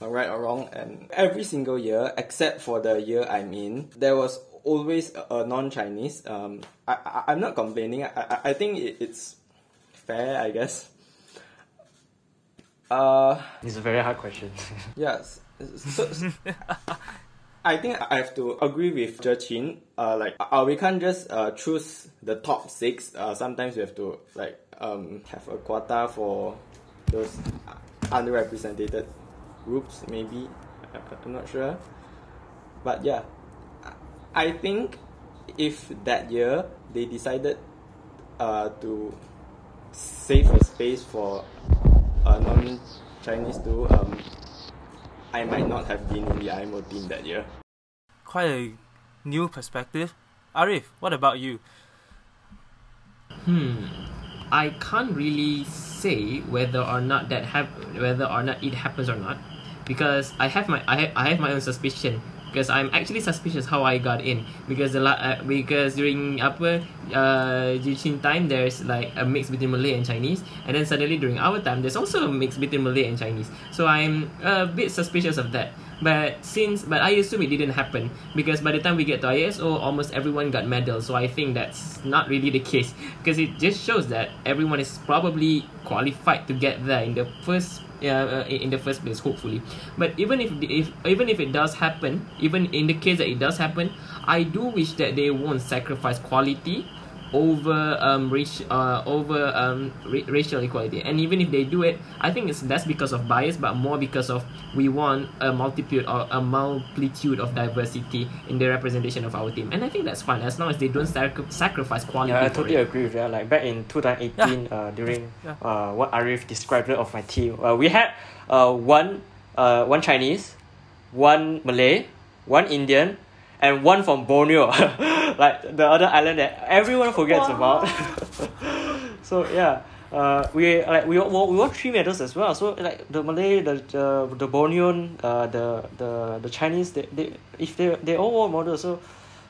right or wrong, and every single year, except for the year I'm in, there was always a, a non-Chinese. Um, I, I, I'm not complaining. I, I, I think it, it's fair, I guess. Uh, It's a very hard question. Yes. So, I think I have to agree with Zhe Uh, like, uh, we can't just uh, choose the top six. Uh, sometimes we have to like um, have a quota for those underrepresented groups. Maybe I'm not sure, but yeah, I think if that year they decided uh, to save a space for a non-Chinese too, um, I might not have been in the IMO team that year. Quite a new perspective. Arif, what about you? Hmm. I can't really say whether or not that hap- whether or not it happens or not, because I have my I have, I have my own suspicion. Because I'm actually suspicious how I got in. Because the uh, because during apa uh time there's like a mix between Malay and Chinese. And then suddenly during our time there's also a mix between Malay and Chinese. So I'm a bit suspicious of that but since but I assume it didn't happen. Because by the time we get to ISO almost everyone got medals. So I think that's not really the case. Because it just shows that everyone is probably qualified to get there in the first uh, uh, in the first place hopefully. But even if, if even if it does happen even in the case that it does happen I do wish that they won't sacrifice quality over um race uh over um ra- racial equality and even if they do it i think it's less because of bias but more because of we want a multitude or a multitude of diversity in the representation of our team and i think that's fine as long as they don't sacri- sacrifice quality yeah, I for totally it. agree with that. Like back in 2018, uh, during Yeah. uh, what Arif described of my team, uh, we had uh, one uh, one Chinese, one Malay, one Indian, and one from Borneo, like the other island that everyone forgets about. so yeah. Uh, we like we won, we won three medals as well. So like the Malay, the the, the Bornean, uh, the the the Chinese, they, they if they they all won medals. So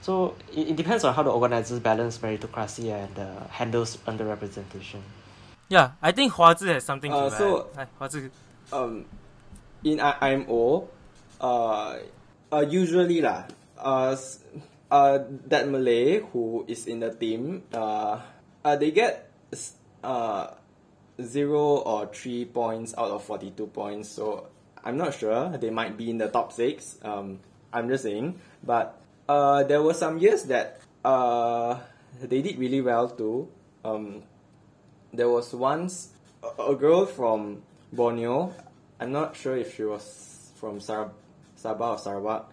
so it, it depends on how the organizers balance meritocracy and uh, handles underrepresentation. Yeah, I think Hua Zhi has something to Uh, add. so- Hi, Hua Zhi. um, in I- IMO, uh, uh, usually lah, uh, uh, that Malay who is in the team, uh, uh, they get uh, zero or three points out of 42 points. So I'm not sure. They might be in the top six. Um, I'm just saying. But uh, there were some years that uh, they did really well too. Um, there was once a, a girl from Borneo. I'm not sure if she was from Sar- Sabah or Sarawak,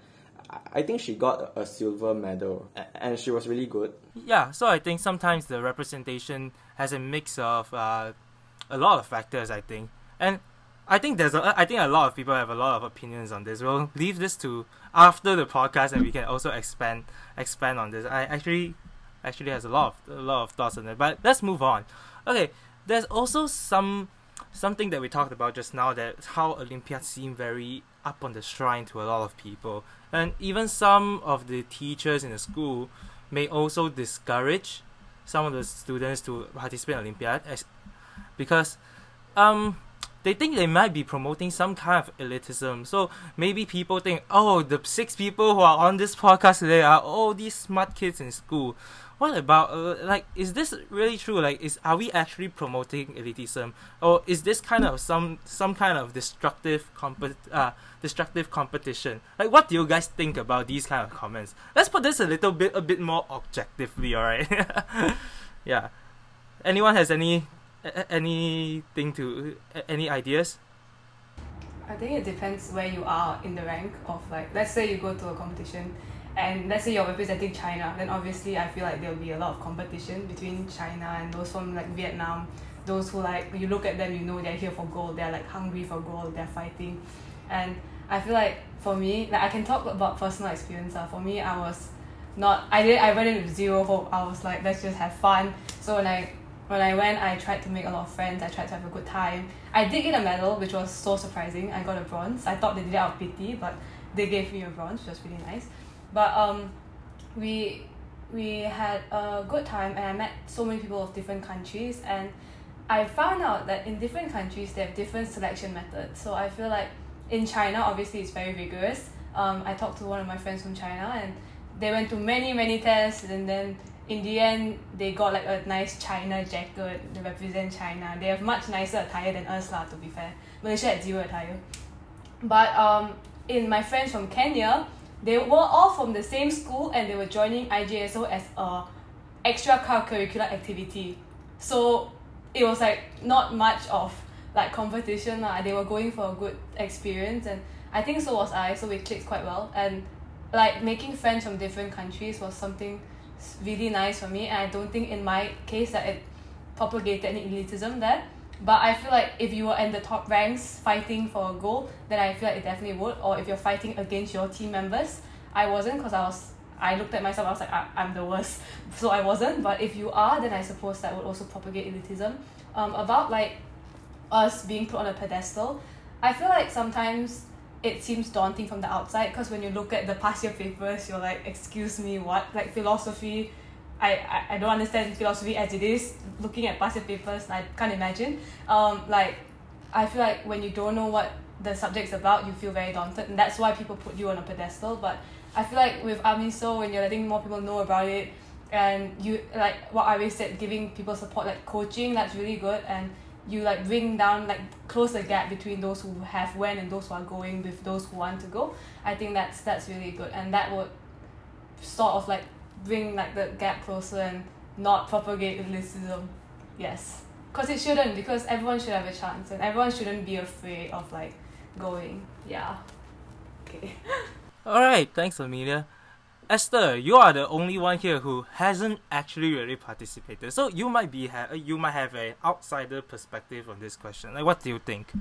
I- think she got a silver medal, and she was really good. Yeah, so I think sometimes the representation has a mix of uh, a lot of factors. I think, and I think there's a, I think a lot of people have a lot of opinions on this. We'll leave this to after the podcast, and we can also expand expand on this. I actually actually has a lot of a lot of thoughts on it, but let's move on. Okay, there's also some something that we talked about just now that how Olympiads seem very up on the shrine to a lot of people, and even some of the teachers in the school may also discourage some of the students to participate in Olympiad as, because um they think they might be promoting some kind of elitism. So maybe people think, oh, the six people who are on this podcast today are all these smart kids in school. What about uh, like is this really true? Like is are we actually promoting elitism or is this kind of some some kind of destructive compet uh destructive competition? Like what do you guys think about these kind of comments? Let's put this a little bit a bit more objectively, alright? yeah. Anyone has any anything to any ideas? I think it depends where you are in the rank of like let's say you go to a competition and let's say you're representing China, then obviously I feel like there'll be a lot of competition between China and those from like Vietnam, those who like you look at them you know they're here for gold, they're like hungry for gold, they're fighting. And I feel like for me, like I can talk about personal experience. Uh. For me I was not I did I went in with zero hope. I was like let's just have fun. So when I when I went, I tried to make a lot of friends. I tried to have a good time. I did get a medal, which was so surprising. I got a bronze. I thought they did it out of pity, but they gave me a bronze, which was really nice. But um, we we had a good time, and I met so many people of different countries, and I found out that in different countries they have different selection methods. So I feel like in China, obviously it's very rigorous. Um, I talked to one of my friends from China, and they went to many many tests, and then in the end they got like a nice China jacket to represent China. They have much nicer attire than us lah. To be fair, Malaysia had zero attire. But um, in my friends from Kenya, they were all from the same school and they were joining IJSO as a extra curricular activity. So it was like not much of like competition lah. They were going for a good experience and I think so was I. So we clicked quite well and like making friends from different countries was something really nice for me and I don't think in my case that it propagated any elitism there. But I feel like if you were in the top ranks fighting for a goal, then I feel like it definitely would. Or if you're fighting against your team members, I wasn't because I was I looked at myself. I was like I, I'm the worst, so I wasn't. But if you are, then I suppose that would also propagate elitism. Um, about like us being put on a pedestal, I feel like sometimes it seems daunting from the outside because when you look at the past year papers, you're like, excuse me, what? Like philosophy, I, I, I don't understand philosophy as it is. Looking at past papers, I can't imagine. Um, like, I feel like when you don't know what the subject's about, you feel very daunted, and that's why people put you on a pedestal. But I feel like with AMISO, when you're letting more people know about it, and you like what Ari said, giving people support like coaching, that's really good, and you like bring down like close the gap between those who have went and those who are going with those who want to go. I think that's that's really good, and that would sort of like bring like the gap closer and not propagate elitism. Yes, because it shouldn't because everyone should have a chance and everyone shouldn't be afraid of like going. Yeah. Okay. All right, thanks, Amelia. Esther, you are the only one here who hasn't actually really participated, so you might be ha- uh, you might have an outsider perspective on this question. Like, what do you think?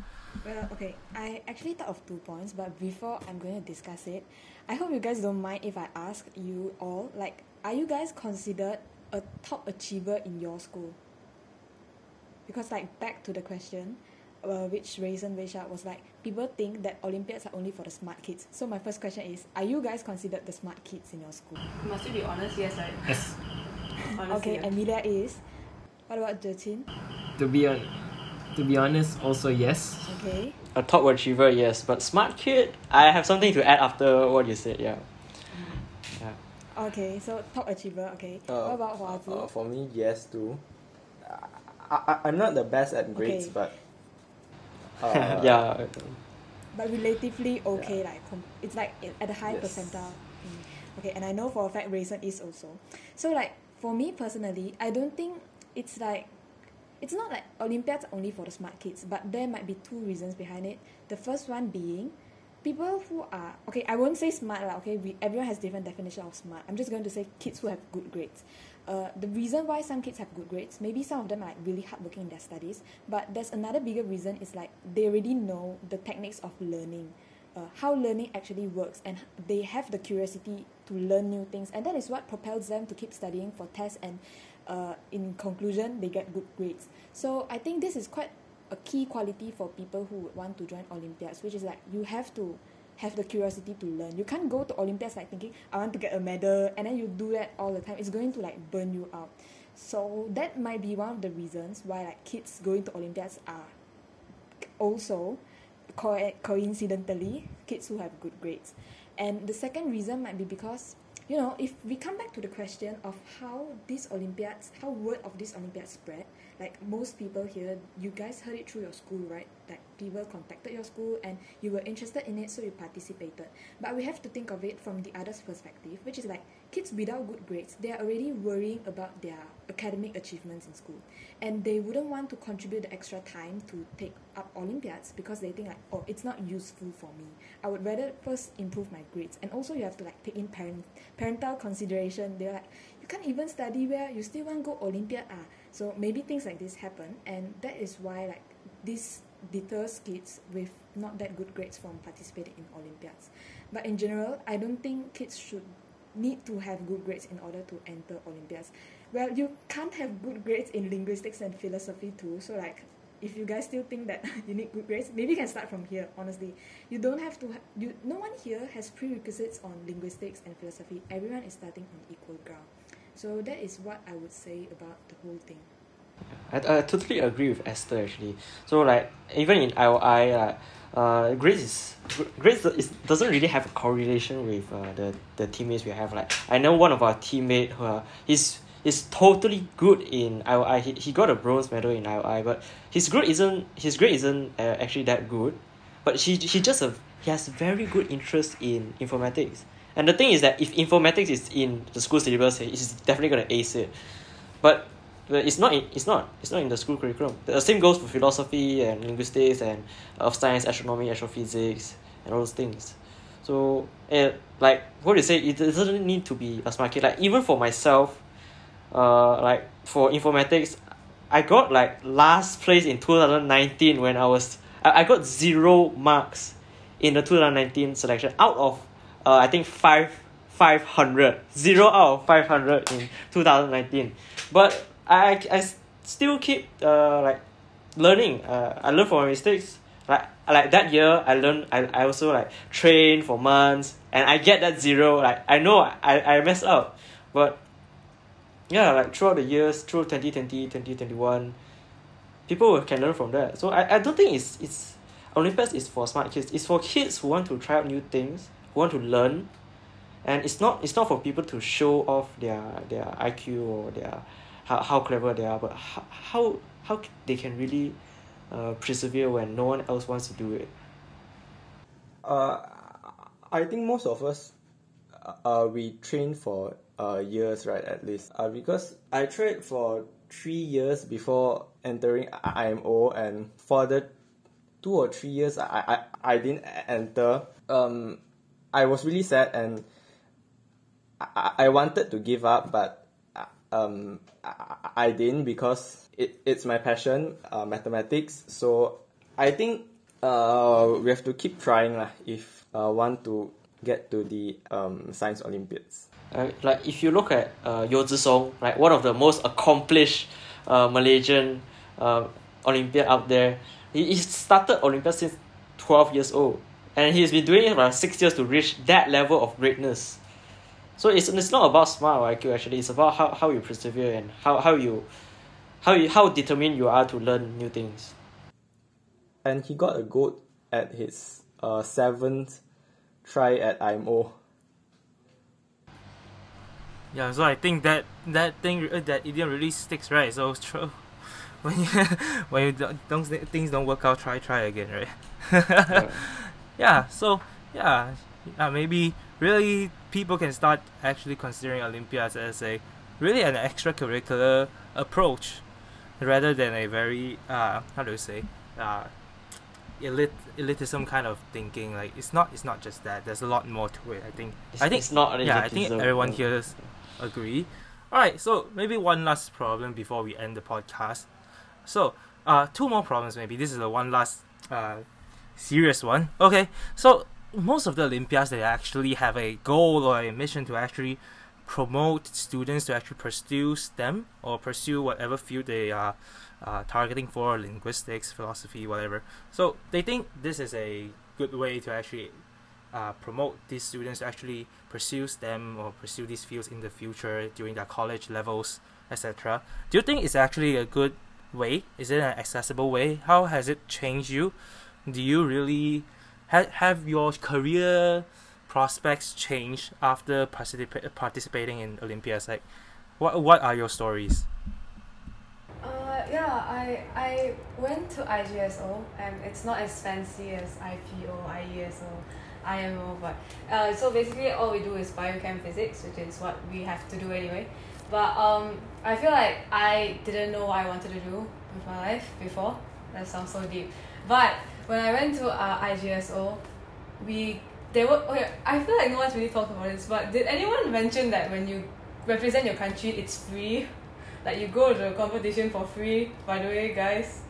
Well, okay, I actually thought of two points, but before I'm going to discuss it, I hope you guys don't mind if I ask you all, like, are you guys considered a top achiever in your school? Because, like, back to the question, uh, which Rayson Reisha was like, people think that Olympiads are only for the smart kids. So my first question is, are you guys considered the smart kids in your school? Must you be honest? Yes, right. Yes. Honestly, okay, yeah. Amelia is. What about Je Qin? To be on, to be honest, also yes. Okay. A top achiever, yes, but smart kid, I have something to add after what you said. Yeah. Yeah. Okay, so top achiever, okay. Uh, what about Hua Zhi? Uh, for me, yes too. I, I, I'm not the best at grades, Okay. but uh, yeah. but relatively okay like it's like at a high Yes. percentile mm. okay and i know for a fact Rayson is also so like for me personally i don't think it's like it's not like olympiads only for the smart kids but there might be two reasons behind it the first one being people who are okay i won't say smart lah okay we everyone has different definition of smart. I'm just going to say kids who have good grades. Uh, the reason why some kids have good grades maybe some of them are like really hardworking in their studies but there's another bigger reason is like they already know the techniques of learning uh, how learning actually works and they have the curiosity to learn new things and that is what propels them to keep studying for tests and uh, in conclusion they get good grades. So i think this is quite a key quality for people who would want to join olympiads which is like you have to have the curiosity to learn. You can't go to olympiads like thinking i want to get a medal and then you do that all the time. It's going to like burn you out. So that might be one of the reasons why like kids going to olympiads are also co- coincidentally kids who have good grades. And the second reason might be because you know if we come back to the question of how these olympiads how word of this olympiad spread like most people here you guys heard it through your school right? Like people contacted your school and you were interested in it so you participated. But we have to think of it from the other's perspective which is like kids without good grades they are already worrying about their academic achievements in school. And they wouldn't want to contribute the extra time to take up olympiads because they think like oh it's not useful for me. I would rather first improve my grades. And also you have to like take in parent parental consideration. They're like you can't even study well. You still want to go olympiad ah. So maybe things like this happen. And that is why like this deters kids with not that good grades from participating in olympiads. But in general i don't think kids should need to have good grades in order to enter olympiads well you can't have good grades in linguistics and philosophy too so like if you guys still think that you need good grades maybe you can start from here honestly. You don't have to ha- you no one here has prerequisites on linguistics and philosophy. Everyone is starting on equal ground. So that is what i would say about the whole thing. I, I totally agree with Esther actually. So like even in IOI, like uh, grades is grades is, doesn't really have a correlation with uh, the the teammates we have. Like I know one of our teammate who uh, he's he's totally good in IOI. He, he got a bronze medal in IOI, but his grade isn't his grade isn't uh, actually that good. But he he just a he has very good interest in informatics. And the thing is that if informatics is in the school syllabus, he's definitely gonna ace it. But but it's not in, it's not it's not in the school curriculum. The same goes for philosophy and linguistics and earth science, astronomy, astrophysics, and all those things. So and like what you say, it doesn't need to be a smart kid. Like even for myself, uh, like for informatics, I got like last place in two thousand nineteen when I was I, I got zero marks in the two thousand nineteen selection out of uh, I think five five hundred zero out of five hundred in two thousand nineteen, but I I still keep uh like learning. Uh, I learn from my mistakes. Like like that year, I learned. I, I also like train for months, and I get that zero. Like I know I I messed up, but yeah, like throughout the years, through 2020, 2021, people can learn from that. So I, I don't think it's it's Olympiads is for smart kids. It's for kids who want to try out new things, who want to learn, and it's not it's not for people to show off their their IQ or their how, how clever they are, but how how, how they can really uh, persevere when no one else wants to do it. Uh, I think most of us, uh, we train for uh, years, right? At least, uh, because I trained for three years before entering IMO, and for the two or three years I I, I didn't enter. Um, I was really sad, and I, I wanted to give up, but um, I, I didn't because it, it's my passion, uh, mathematics. So I think uh, we have to keep trying lah if uh, want to get to the um, science Olympiads. Uh, like if you look at uh, Yeo Song, like one of the most accomplished uh, Malaysian uh, Olympiad out there, he, he started Olympia since 12 years old. And he's been doing it for six years to reach that level of greatness. So it's, it's not about smart or IQ actually, it's about how, how you persevere and how, how you how you how determined you are to learn new things. And he got a gold at his uh, seventh try at IMO. Yeah, so I think that that thing uh, that idiom really sticks, right? So it's true. When you when you don't, don't things don't work out, try try again, right? Yeah. yeah. So yeah, uh, maybe really people can start actually considering Olympiads as a really an extracurricular approach rather than a very uh how do you say uh elit elitism kind of thinking. Like it's not it's not just that. There's a lot more to it. I think. It's, I think it's not yeah. I think everyone uh, here agree. All right. So maybe one last problem before we end the podcast. So uh, two more problems maybe. This is the one last uh, serious one. Okay. So most of the Olympiads they actually have a goal or a mission to actually promote students to actually pursue STEM or pursue whatever field they are uh, targeting for linguistics, philosophy, whatever. So they think this is a good way to actually uh, promote these students to actually pursue STEM or pursue these fields in the future during their college levels, etc. Do you think it's actually a good way? Is it an accessible way? How has it changed you? Do you really ha- have your career prospects changed after participa- participating in Olympiads? Like, what what are your stories? Uh, yeah, I I went to IJSO and it's not as fancy as IPO, IESO, IMO, but uh, so basically all we do is biochem physics, which is what we have to do anyway. But um, I feel like I didn't know what I wanted to do with my life before. That sounds so deep. But when I went to uh, IJSO, we they were okay. I feel like no one's really talked about this, but did anyone mention that when you represent your country, it's free? Like you go to the competition for free. By the way, guys,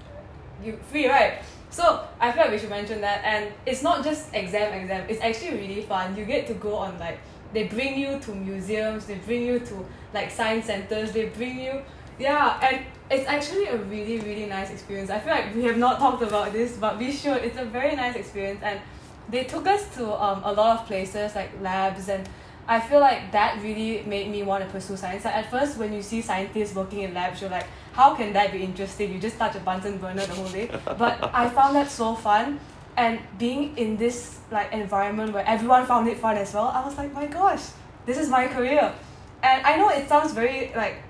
you free right? So I feel like we should mention that, and it's not just exam exam. It's actually really fun. You get to go on like they bring you to museums, they bring you to like science centers, they bring you yeah, and it's actually a really really nice experience. I feel like we have not talked about this, but we should. It's a very nice experience, and they took us to um, a lot of places like labs and I feel like that really made me want to pursue science. Like at first, when you see scientists working in labs, you're like, how can that be interesting? You just touch a Bunsen burner the whole day. But I found that so fun, and being in this like environment where everyone found it fun as well, I was like, my gosh, this is my career. And I know it sounds very like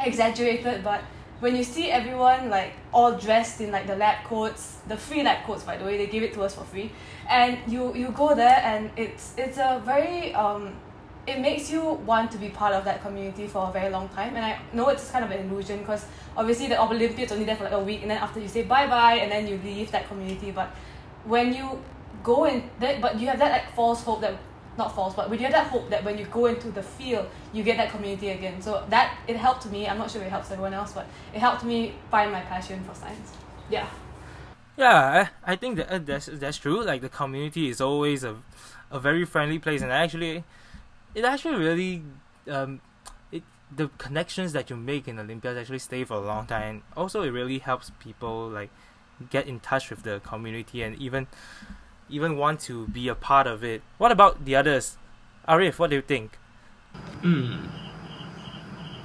exaggerated, but when you see everyone like all dressed in like the lab coats, the free lab coats by the way, they give it to us for free, and you you go there and it's it's a very um it makes you want to be part of that community for a very long time and I know it's kind of an illusion because obviously the Olympiads only there for like a week and then after you say bye bye and then you leave that community but when you go in that but you have that like false hope that not false but when you have that hope that when you go into the field you get that community again so that it helped me I'm not sure it helps everyone else but it helped me find my passion for science yeah Yeah, I, think that uh, that's that's true. Like the community is always a, a very friendly place, and actually, it actually really, um, it the connections that you make in Olympiads actually stay for a long time. Also, it really helps people like get in touch with the community and even even want to be a part of it. What about the others? Arif, what do you think? Mm.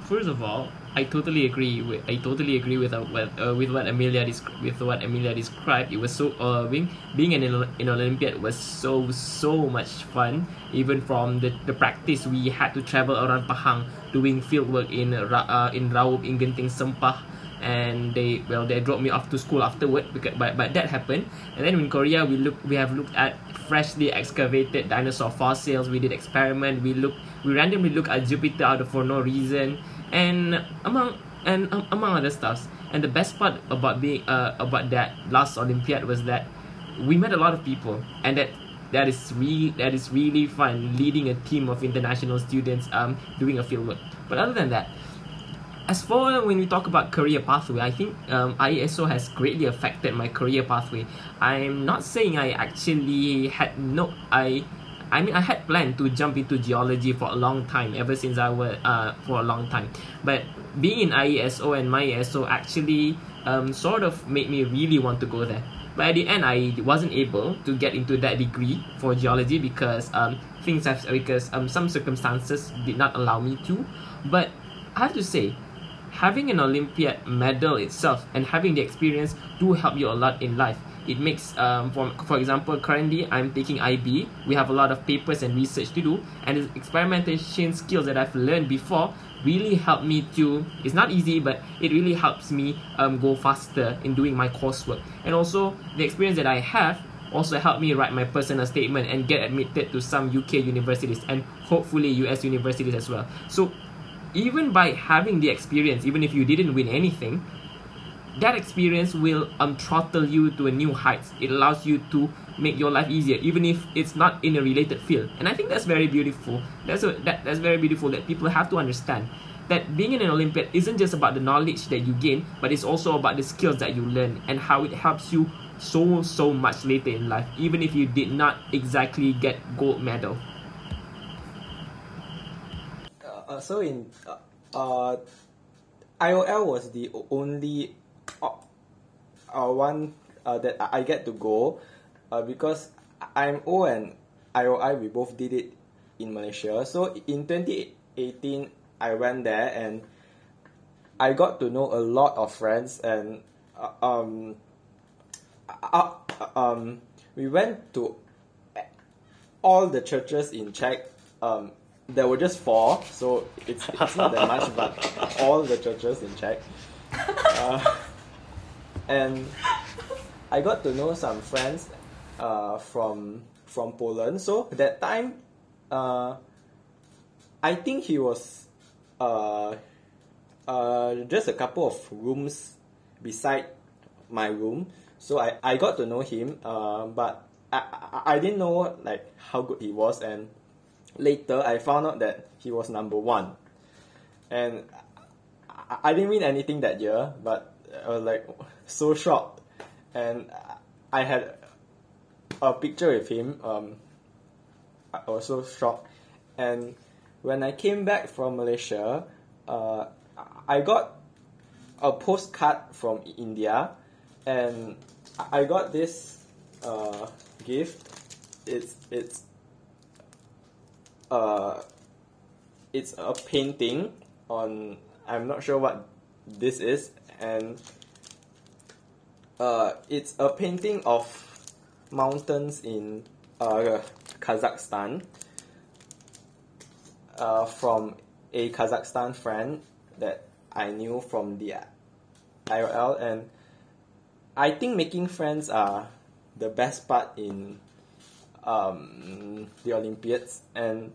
First of all, I totally agree with I totally agree with uh, with, uh, with what Amelia desc- with what Amelia described. It was so uh, being being in an in Olympiad was so so much fun. Even from the, the practice, we had to travel around Pahang doing field work in uh, in Raub, in Genting Sempah, and they well they dropped me off to school afterward. Because, but but that happened. And then in Korea, we look we have looked at freshly excavated dinosaur fossils. We did experiment. We look we randomly look at Jupiter out of for no reason and among and um, among other stuffs. And the best part about being uh, about that last Olympiad was that we met a lot of people, and that that is really that is really fun leading a team of international students um doing a field work. But other than that, as for when we talk about career pathway, I think um, IESO has greatly affected my career pathway. I'm not saying I actually had no I I mean, I had planned to jump into geology for a long time, ever since I was uh, for a long time. But being in IESO and my ESO actually um, sort of made me really want to go there. But at the end, I wasn't able to get into that degree for geology because um, things have because um, some circumstances did not allow me to. But I have to say, having an Olympiad medal itself and having the experience do help you a lot in life. It makes um, for, for example currently i'm taking ib we have a lot of papers and research to do and the experimentation skills that i've learned before really help me to it's not easy but it really helps me um, go faster in doing my coursework. And also the experience that i have also helped me write my personal statement and get admitted to some uk universities and hopefully us universities as well. So even by having the experience even if you didn't win anything that experience will um throttle you to a new heights. It allows you to make your life easier, even if it's not in a related field. And I think that's very beautiful. That's a, that that's very beautiful that people have to understand that being in an Olympiad isn't just about the knowledge that you gain, but it's also about the skills that you learn and how it helps you so so much later in life, even if you did not exactly get gold medal. Uh, uh, so in uh, uh, IOL was the only uh, uh, one uh, that I get to go uh, because IMO and IOI we both did it in Malaysia. So in 2018 I went there and I got to know a lot of friends and uh, um uh, um we went to all the churches in Czech. Um, there were just four, so it's, it's not that much, but all the churches in Czech. Uh, and I got to know some friends uh, from from Poland. So that time, uh, I think he was uh, uh, just a couple of rooms beside my room. So I, I got to know him, uh, but I, I, I didn't know like how good he was, and later I found out that he was number one, and I, I didn't win anything that year, but I was like so shocked, and I had a picture with him. Um, I was so shocked, and when I came back from Malaysia, uh, I got a postcard from India, and I got this uh, gift. It's it's uh, it's a painting on. I'm not sure what this is, and uh, it's a painting of mountains in uh, Kazakhstan uh, from a Kazakhstan friend that I knew from the IOL, and I think making friends are the best part in um, the Olympiads, and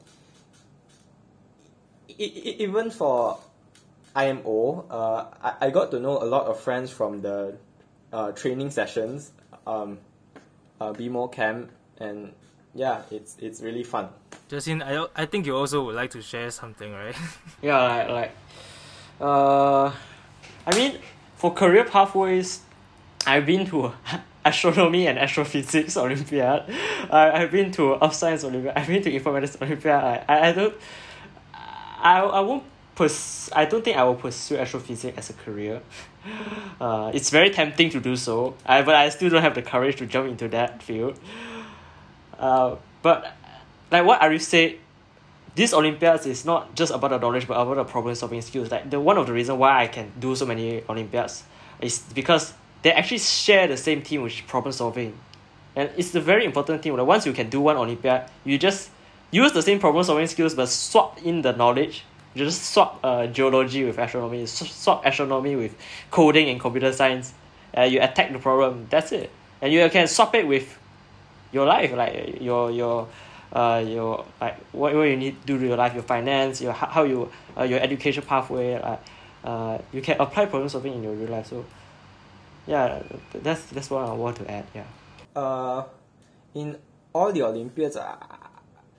even for IMO, uh, I-, I got to know a lot of friends from the uh, training sessions, um, uh, BMO camp, and yeah, it's it's really fun. Justin, I, I think you also would like to share something, right? Yeah, like, like uh, I mean, for career pathways, I've been to astronomy and astrophysics Olympiad. I, I've been to Earth Science Olympiad. I've been to Informatics Olympiad. I, I, don't, I, I won't pers- I don't think I will pursue astrophysics as a career. Uh, it's very tempting to do so, I, but I still don't have the courage to jump into that field. Uh, but like what Arif said, this Olympiads is not just about the knowledge but about the problem solving skills. Like the one of the reasons why I can do so many Olympiads is because they actually share the same team with problem solving. And it's the very important thing. Like once you can do one Olympiad, you just use the same problem solving skills but swap in the knowledge. You just swap uh, geology with astronomy, swap astronomy with coding and computer science. Uh, you attack the problem. That's it. And you can swap it with your life, like your your uh your like what, what you need to do to your life, your finance, your how how you uh, your education pathway. Like, uh, you can apply problem solving in your real life. So yeah, that's that's what I want to add. Yeah. uh, in all the Olympiads, uh,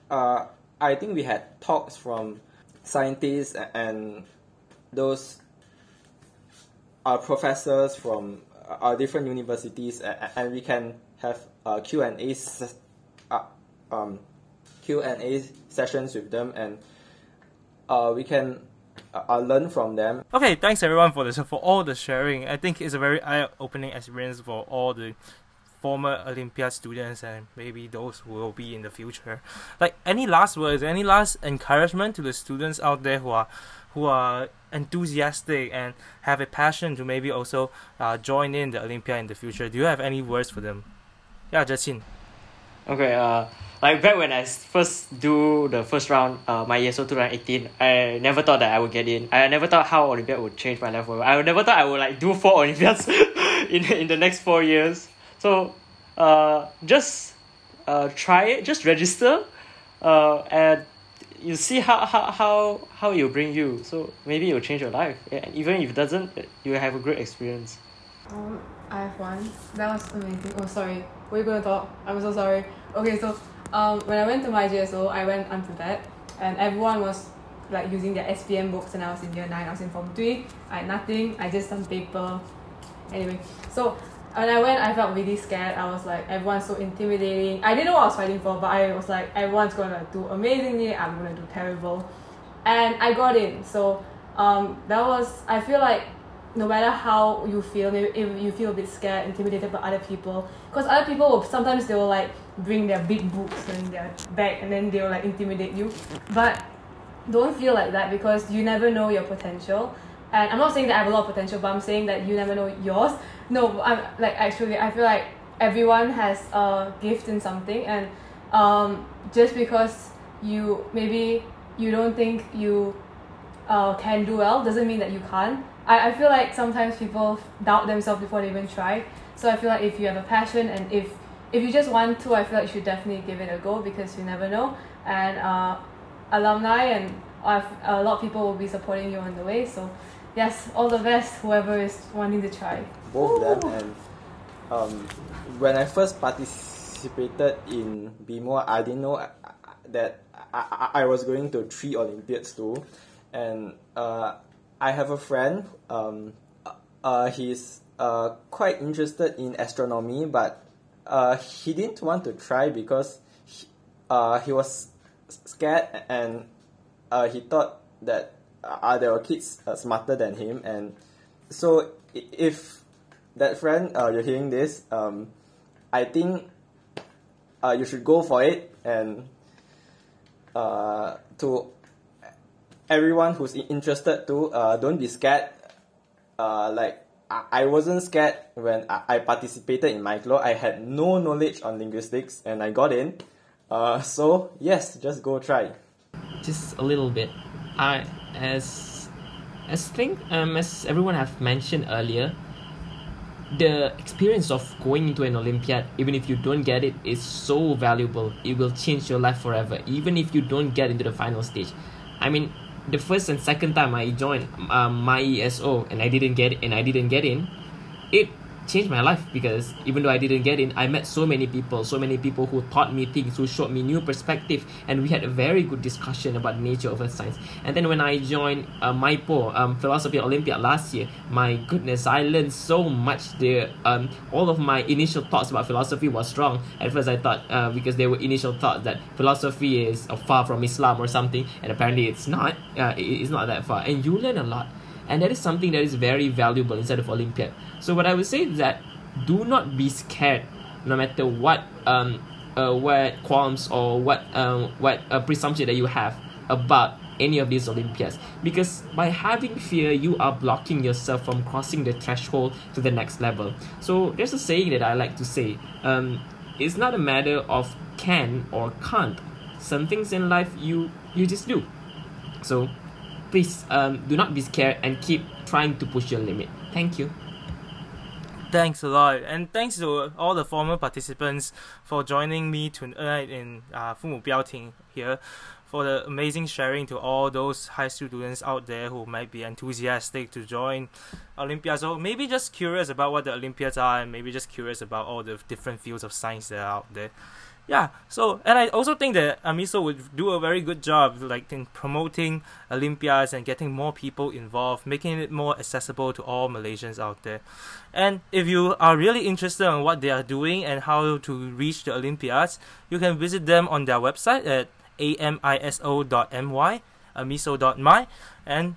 uh, I think we had talks from scientists and those uh, professors from uh, different universities, and we can have uh, Q and A, uh, um, Q and A sessions with them, and uh, we can uh, learn from them Okay, thanks everyone for this for all the sharing. I think it's a very eye-opening experience for all the former Olympiad students and maybe those who will be in the future. Like any last words, any last encouragement to the students out there who are who are enthusiastic and have a passion to maybe also uh, join in the Olympia in the future. Do you have any words for them? Yeah, Justin. Okay, uh, like back when I first do the first round, uh, my year so 2018, I never thought that I would get in. I never thought how Olympiad would change my life. I never thought I would like do four Olympiads in in the next four years. So, uh, just uh, try it. Just register, uh, and you see how how how how it will bring you. So maybe it will change your life. and even if it doesn't, you will have a great experience. Um, I have one. That was amazing. Oh, sorry. Were you gonna talk? I'm so sorry. Okay, so um, when I went to my GSO, I went onto that, and everyone was like using their SPM books, and I was in year nine. I was in form three. I had nothing. I just some paper. Anyway, so when I went, I felt really scared. I was like, everyone's so intimidating. I didn't know what I was fighting for, but I was like, everyone's gonna do amazingly. I'm gonna do terrible, and I got in. So um, that was. I feel like no matter how you feel, maybe if you feel a bit scared, intimidated by other people, because other people will sometimes they will like bring their big books and their bag, and then they will like intimidate you. But don't feel like that because you never know your potential. And I'm not saying that I have a lot of potential, but I'm saying that you never know yours. No, I'm like actually I feel like everyone has a gift in something, and um, just because you maybe you don't think you uh, can do well doesn't mean that you can't. I, I feel like sometimes people doubt themselves before they even try. So I feel like if you have a passion and if if you just want to, I feel like you should definitely give it a go because you never know. And uh, alumni and a lot of people will be supporting you on the way. So yes, all the best, whoever is wanting to try. both of them and um, when I first participated in BMO, I didn't know uh, that I, I, I was going to three Olympiads too, and uh, I have a friend. Um, uh, he's uh, quite interested in astronomy, but uh, he didn't want to try because he, uh, he was scared and uh, he thought that uh, there were kids uh, smarter than him, and so if that friend uh, you're hearing this, um, I think uh, you should go for it and uh, to everyone who's interested to uh, don't be scared. Uh, like I wasn't scared when I I participated in Micro. I had no knowledge on linguistics and I got in. Uh, so yes, just go try. just a little bit. I as as think um as everyone have mentioned earlier, the experience of going into an Olympiad, even if you don't get it, is so valuable. It will change your life forever, even if you don't get into the final stage. I mean, the first and second time I joined um, my ESO and I didn't get and I didn't get in, it changed my life because even though I didn't get in, I met so many people, so many people who taught me things, who showed me new perspective, and we had a very good discussion about nature of science. And then when I joined uh, MIPO, um, Philosophy Olympiad last year, my goodness, I learned so much there. Um, all of my initial thoughts about philosophy was wrong. At first, I thought uh, because there were initial thoughts that philosophy is far from Islam or something, and apparently it's not. Uh, it's not that far, and you learn a lot and that is something that is very valuable inside of olympiad. So what i would say is that do not be scared no matter what um uh, what qualms or what um what uh, presumption that you have about any of these olympiads. Because by having fear you are blocking yourself from crossing the threshold to the next level. So there's a saying that i like to say um it's not a matter of can or can't. Some things in life you you just do. So please um, do not be scared and keep trying to push your limit. Thank you. Thanks a lot, and thanks to all the former participants for joining me tonight in uh, 父母标听 here for the amazing sharing to all those high school students out there who might be enthusiastic to join Olympiads or maybe just curious about what the Olympiads are and maybe just curious about all the different fields of science that are out there. Yeah, so and I also think that AMISO would do a very good job like in promoting Olympiads and getting more people involved, making it more accessible to all Malaysians out there. And if you are really interested in what they are doing and how to reach the Olympiads, you can visit them on their website at amiso.my, amiso.my, and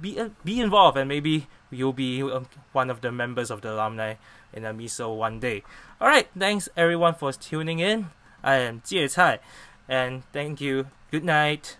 be be involved and maybe you'll be um, one of the members of the alumni in AMISO one day. All right, thanks everyone for tuning in. I am Jie Cai, and thank you. Good night.